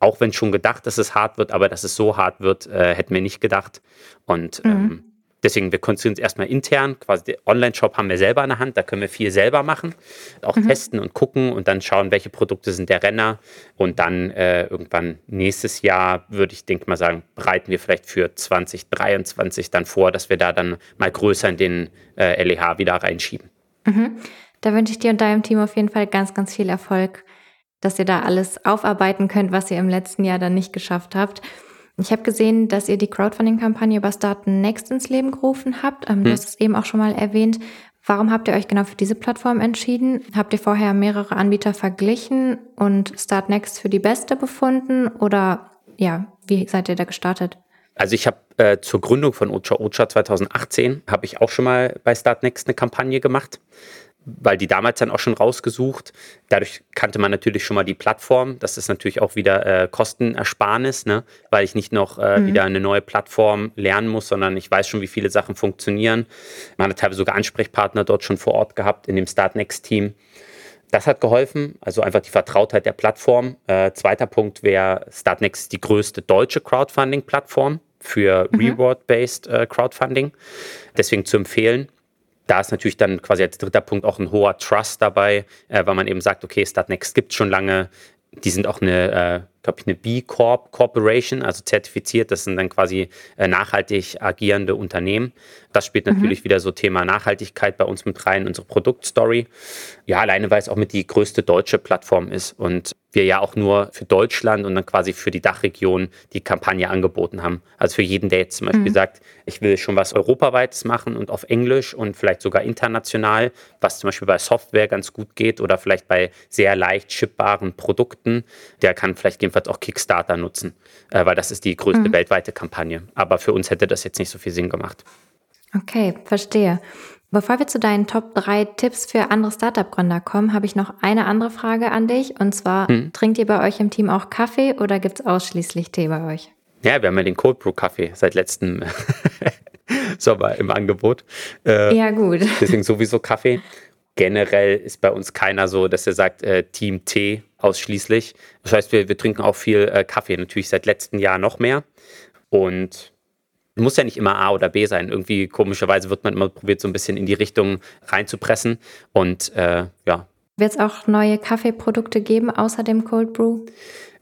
[SPEAKER 1] Auch wenn schon gedacht, dass es hart wird, aber dass es so hart wird, äh, hätten wir nicht gedacht. Und mhm. ähm, Deswegen, wir konzentrieren uns erstmal intern. Quasi den Online-Shop haben wir selber in der Hand, da können wir viel selber machen. Auch mhm. testen und gucken und dann schauen, welche Produkte sind der Renner. Und dann äh, irgendwann nächstes Jahr, würde ich denke mal sagen, bereiten wir vielleicht für 2023 dann vor, dass wir da dann mal größer in den äh, LEH wieder reinschieben.
[SPEAKER 3] Mhm. Da wünsche ich dir und deinem Team auf jeden Fall ganz, ganz viel Erfolg, dass ihr da alles aufarbeiten könnt, was ihr im letzten Jahr dann nicht geschafft habt. Ich habe gesehen, dass ihr die Crowdfunding-Kampagne über Start Next ins Leben gerufen habt. Ähm, hm. Du hast es eben auch schon mal erwähnt. Warum habt ihr euch genau für diese Plattform entschieden? Habt ihr vorher mehrere Anbieter verglichen und Start Next für die beste befunden? Oder ja, wie seid ihr da gestartet?
[SPEAKER 1] Also ich habe äh, zur Gründung von Ocha Ocha 2018 habe ich auch schon mal bei Start Next eine Kampagne gemacht weil die damals dann auch schon rausgesucht. Dadurch kannte man natürlich schon mal die Plattform. Das ist natürlich auch wieder äh, Kostenersparnis, ne? weil ich nicht noch äh, mhm. wieder eine neue Plattform lernen muss, sondern ich weiß schon, wie viele Sachen funktionieren. Man hat teilweise sogar Ansprechpartner dort schon vor Ort gehabt in dem Startnext-Team. Das hat geholfen, also einfach die Vertrautheit der Plattform. Äh, zweiter Punkt wäre, Startnext ist die größte deutsche Crowdfunding-Plattform für mhm. Reward-Based äh, Crowdfunding. Deswegen zu empfehlen da ist natürlich dann quasi als dritter Punkt auch ein hoher Trust dabei, äh, weil man eben sagt, okay, Startnext gibt es schon lange, die sind auch eine, äh, glaube ich, eine B Corp Corporation, also zertifiziert. Das sind dann quasi äh, nachhaltig agierende Unternehmen. Das spielt mhm. natürlich wieder so Thema Nachhaltigkeit bei uns mit rein, unsere Produktstory. Ja, alleine weil es auch mit die größte deutsche Plattform ist und wir ja auch nur für Deutschland und dann quasi für die Dachregion die Kampagne angeboten haben. Also für jeden, der jetzt zum Beispiel mhm. sagt, ich will schon was Europaweites machen und auf Englisch und vielleicht sogar international, was zum Beispiel bei Software ganz gut geht oder vielleicht bei sehr leicht shippbaren Produkten, der kann vielleicht jedenfalls auch Kickstarter nutzen, äh, weil das ist die größte mhm. weltweite Kampagne. Aber für uns hätte das jetzt nicht so viel Sinn gemacht.
[SPEAKER 3] Okay, verstehe. Bevor wir zu deinen Top 3 Tipps für andere Startup-Gründer kommen, habe ich noch eine andere Frage an dich. Und zwar, hm. trinkt ihr bei euch im Team auch Kaffee oder gibt es ausschließlich Tee bei euch?
[SPEAKER 1] Ja, wir haben ja den Cold Brew Kaffee seit letztem Sommer im Angebot.
[SPEAKER 3] Äh, ja, gut.
[SPEAKER 1] Deswegen sowieso Kaffee. Generell ist bei uns keiner so, dass er sagt, äh, Team Tee ausschließlich. Das heißt, wir, wir trinken auch viel äh, Kaffee, natürlich seit letztem Jahr noch mehr. Und muss ja nicht immer A oder B sein. Irgendwie komischerweise wird man immer probiert, so ein bisschen in die Richtung reinzupressen. Und äh, ja.
[SPEAKER 3] Wird es auch neue Kaffeeprodukte geben, außer dem Cold Brew?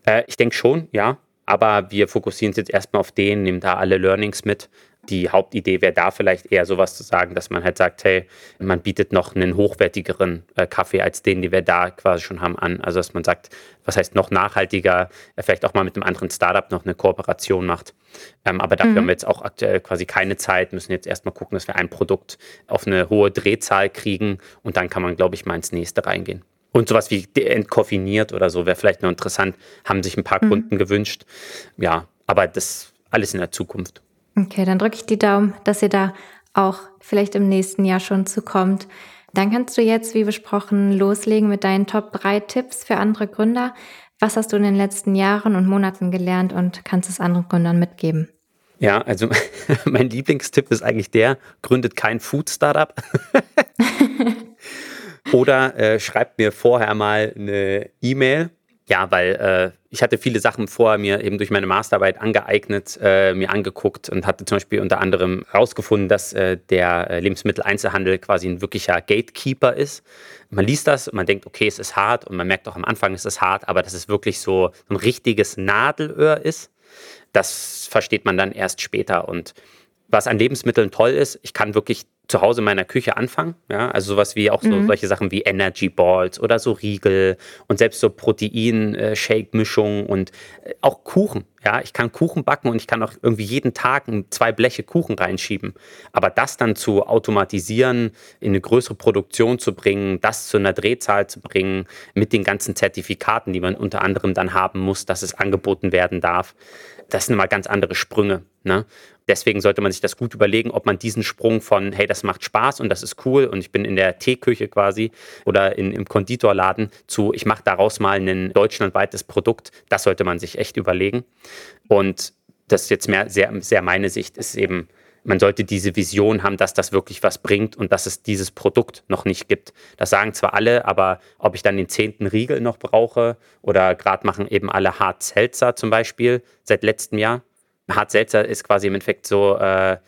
[SPEAKER 1] Äh, ich denke schon, ja. Aber wir fokussieren uns jetzt erstmal auf den, nehmen da alle Learnings mit die Hauptidee wäre da vielleicht eher sowas zu sagen, dass man halt sagt, hey, man bietet noch einen hochwertigeren äh, Kaffee als den, den wir da quasi schon haben, an. Also dass man sagt, was heißt noch nachhaltiger, äh, vielleicht auch mal mit einem anderen Startup noch eine Kooperation macht. Ähm, aber dafür mhm. haben wir jetzt auch aktuell quasi keine Zeit, müssen jetzt erstmal gucken, dass wir ein Produkt auf eine hohe Drehzahl kriegen und dann kann man, glaube ich, mal ins nächste reingehen. Und sowas wie entkoffiniert oder so wäre vielleicht noch interessant, haben sich ein paar mhm. Kunden gewünscht. Ja, aber das alles in der Zukunft.
[SPEAKER 3] Okay, dann drücke ich die Daumen, dass ihr da auch vielleicht im nächsten Jahr schon zukommt. Dann kannst du jetzt, wie besprochen, loslegen mit deinen Top 3 Tipps für andere Gründer. Was hast du in den letzten Jahren und Monaten gelernt und kannst es anderen Gründern mitgeben?
[SPEAKER 1] Ja, also mein Lieblingstipp ist eigentlich der, gründet kein Food-Startup. Oder äh, schreibt mir vorher mal eine E-Mail. Ja, weil äh, ich hatte viele Sachen vorher mir eben durch meine Masterarbeit angeeignet, äh, mir angeguckt und hatte zum Beispiel unter anderem herausgefunden, dass äh, der äh, Lebensmitteleinzelhandel quasi ein wirklicher Gatekeeper ist. Man liest das und man denkt, okay, es ist hart und man merkt auch am Anfang, es ist hart, aber dass es wirklich so ein richtiges Nadelöhr ist, das versteht man dann erst später. Und was an Lebensmitteln toll ist, ich kann wirklich zu Hause in meiner Küche anfangen. Ja? Also sowas wie auch so mhm. solche Sachen wie Energy Balls oder so Riegel und selbst so Protein-Shake-Mischungen und äh, auch Kuchen. Ja, ich kann Kuchen backen und ich kann auch irgendwie jeden Tag zwei Bleche Kuchen reinschieben. Aber das dann zu automatisieren, in eine größere Produktion zu bringen, das zu einer Drehzahl zu bringen, mit den ganzen Zertifikaten, die man unter anderem dann haben muss, dass es angeboten werden darf, das sind mal ganz andere Sprünge. Ne? Deswegen sollte man sich das gut überlegen, ob man diesen Sprung von, hey, das macht Spaß und das ist cool und ich bin in der Teeküche quasi oder in, im Konditorladen zu, ich mache daraus mal ein deutschlandweites Produkt, das sollte man sich echt überlegen. Und das ist jetzt mehr sehr, sehr meine Sicht, ist eben, man sollte diese Vision haben, dass das wirklich was bringt und dass es dieses Produkt noch nicht gibt. Das sagen zwar alle, aber ob ich dann den zehnten Riegel noch brauche oder gerade machen eben alle Hart Seltzer zum Beispiel seit letztem Jahr, Hart Seltzer ist quasi im Endeffekt so, äh,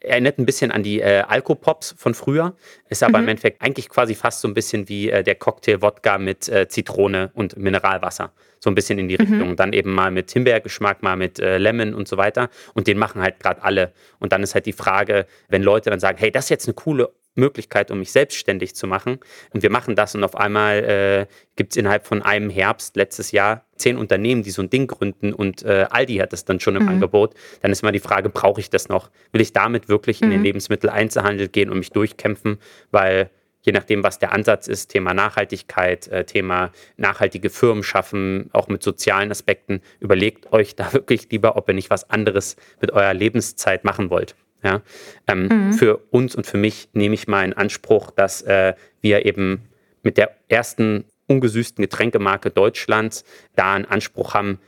[SPEAKER 1] erinnert ein bisschen an die äh, Alkopops von früher, ist aber mhm. im Endeffekt eigentlich quasi fast so ein bisschen wie äh, der Cocktail Wodka mit äh, Zitrone und Mineralwasser. So ein bisschen in die mhm. Richtung. Dann eben mal mit Himbeergeschmack, mal mit äh, Lemon und so weiter. Und den machen halt gerade alle. Und dann ist halt die Frage, wenn Leute dann sagen, hey, das ist jetzt eine coole Möglichkeit, um mich selbstständig zu machen. Und wir machen das und auf einmal äh, gibt es innerhalb von einem Herbst letztes Jahr zehn Unternehmen, die so ein Ding gründen und äh, Aldi hat das dann schon im mhm. Angebot. Dann ist mal die Frage, brauche ich das noch? Will ich damit wirklich mhm. in den mhm. Lebensmitteleinzelhandel gehen und mich durchkämpfen? Weil je nachdem, was der Ansatz ist, Thema Nachhaltigkeit, äh, Thema nachhaltige Firmen schaffen, auch mit sozialen Aspekten, überlegt euch da wirklich lieber, ob ihr nicht was anderes mit eurer Lebenszeit machen wollt. Ja? Ähm, mhm. Für uns und für mich nehme ich mal in Anspruch, dass äh, wir eben mit der ersten ungesüßten Getränkemarke Deutschlands da einen Anspruch haben,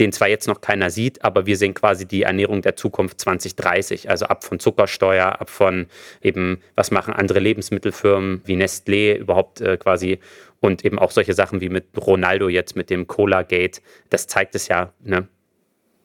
[SPEAKER 1] den zwar jetzt noch keiner sieht, aber wir sehen quasi die Ernährung der Zukunft 2030. Also ab von Zuckersteuer, ab von eben, was machen andere Lebensmittelfirmen wie Nestlé überhaupt äh, quasi und eben auch solche Sachen wie mit Ronaldo jetzt mit dem Cola Gate. Das zeigt es ja. Ne?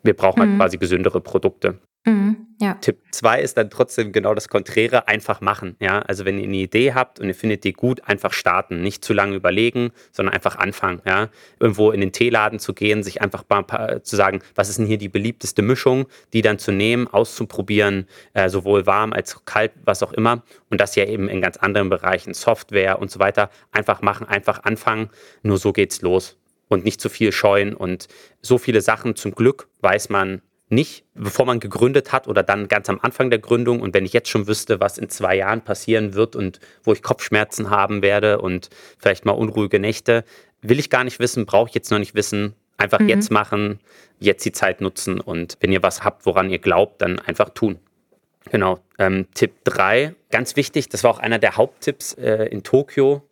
[SPEAKER 1] Wir brauchen halt mhm. halt quasi gesündere Produkte. Mhm. Ja. Tipp 2 ist dann trotzdem genau das Konträre, einfach machen. Ja? Also wenn ihr eine Idee habt und ihr findet die gut, einfach starten. Nicht zu lange überlegen, sondern einfach anfangen. Ja? Irgendwo in den Teeladen zu gehen, sich einfach paar, zu sagen, was ist denn hier die beliebteste Mischung, die dann zu nehmen, auszuprobieren, äh, sowohl warm als kalt, was auch immer. Und das ja eben in ganz anderen Bereichen, Software und so weiter. Einfach machen, einfach anfangen. Nur so geht's los. Und nicht zu viel scheuen. Und so viele Sachen zum Glück weiß man nicht, bevor man gegründet hat oder dann ganz am Anfang der Gründung. Und wenn ich jetzt schon wüsste, was in zwei Jahren passieren wird und wo ich Kopfschmerzen haben werde und vielleicht mal unruhige Nächte, will ich gar nicht wissen, brauche ich jetzt noch nicht wissen. Einfach mhm. jetzt machen, jetzt die Zeit nutzen und wenn ihr was habt, woran ihr glaubt, dann einfach tun. Genau. Ähm, Tipp 3, ganz wichtig, das war auch einer der Haupttipps äh, in Tokio,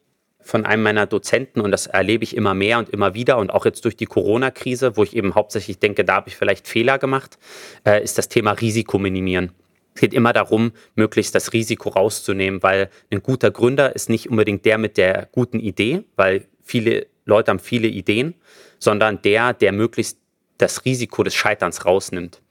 [SPEAKER 1] von einem meiner Dozenten und das erlebe ich immer mehr und immer wieder und auch jetzt durch die Corona-Krise, wo ich eben hauptsächlich denke, da habe ich vielleicht Fehler gemacht, äh, ist das Thema Risiko minimieren. Es geht immer darum, möglichst das Risiko rauszunehmen, weil ein guter Gründer ist nicht unbedingt der mit der guten Idee, weil viele Leute haben viele Ideen, sondern der, der möglichst das Risiko des Scheiterns rausnimmt.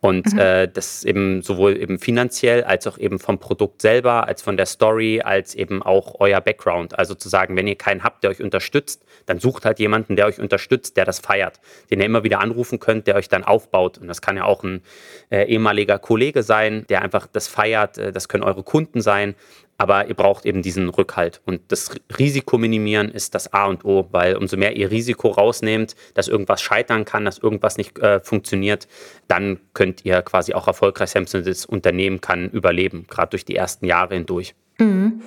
[SPEAKER 1] Und mhm. äh, das eben sowohl eben finanziell als auch eben vom Produkt selber, als von der Story, als eben auch euer Background. Also zu sagen, wenn ihr keinen habt, der euch unterstützt, dann sucht halt jemanden, der euch unterstützt, der das feiert, den ihr immer wieder anrufen könnt, der euch dann aufbaut. Und das kann ja auch ein äh, ehemaliger Kollege sein, der einfach das feiert. Äh, das können eure Kunden sein. Aber ihr braucht eben diesen Rückhalt. Und das Risiko minimieren ist das A und O, weil umso mehr ihr Risiko rausnehmt, dass irgendwas scheitern kann, dass irgendwas nicht äh, funktioniert, dann könnt ihr quasi auch erfolgreich sein. Das Unternehmen kann überleben, gerade durch die ersten Jahre hindurch. Mhm.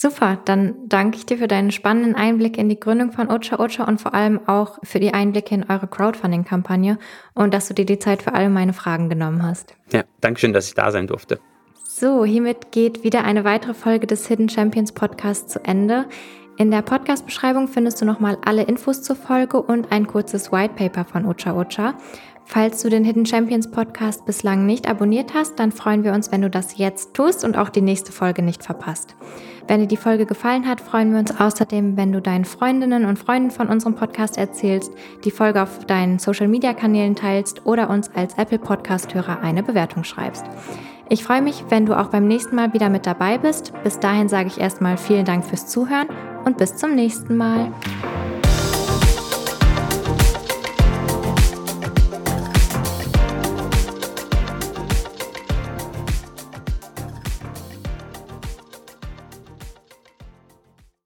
[SPEAKER 3] Super, dann danke ich dir für deinen spannenden Einblick in die Gründung von Ocha Ocha und vor allem auch für die Einblicke in eure Crowdfunding-Kampagne und dass du dir die Zeit für alle meine Fragen genommen hast.
[SPEAKER 1] Ja, danke schön, dass ich da sein durfte.
[SPEAKER 3] So, hiermit geht wieder eine weitere Folge des Hidden Champions Podcasts zu Ende. In der Podcast-Beschreibung findest du nochmal alle Infos zur Folge und ein kurzes White Paper von Ocha Ocha. Falls du den Hidden Champions Podcast bislang nicht abonniert hast, dann freuen wir uns, wenn du das jetzt tust und auch die nächste Folge nicht verpasst. Wenn dir die Folge gefallen hat, freuen wir uns außerdem, wenn du deinen Freundinnen und Freunden von unserem Podcast erzählst, die Folge auf deinen Social-Media-Kanälen teilst oder uns als Apple Podcast-Hörer eine Bewertung schreibst. Ich freue mich, wenn du auch beim nächsten Mal wieder mit dabei bist. Bis dahin sage ich erstmal vielen Dank fürs Zuhören und bis zum nächsten Mal.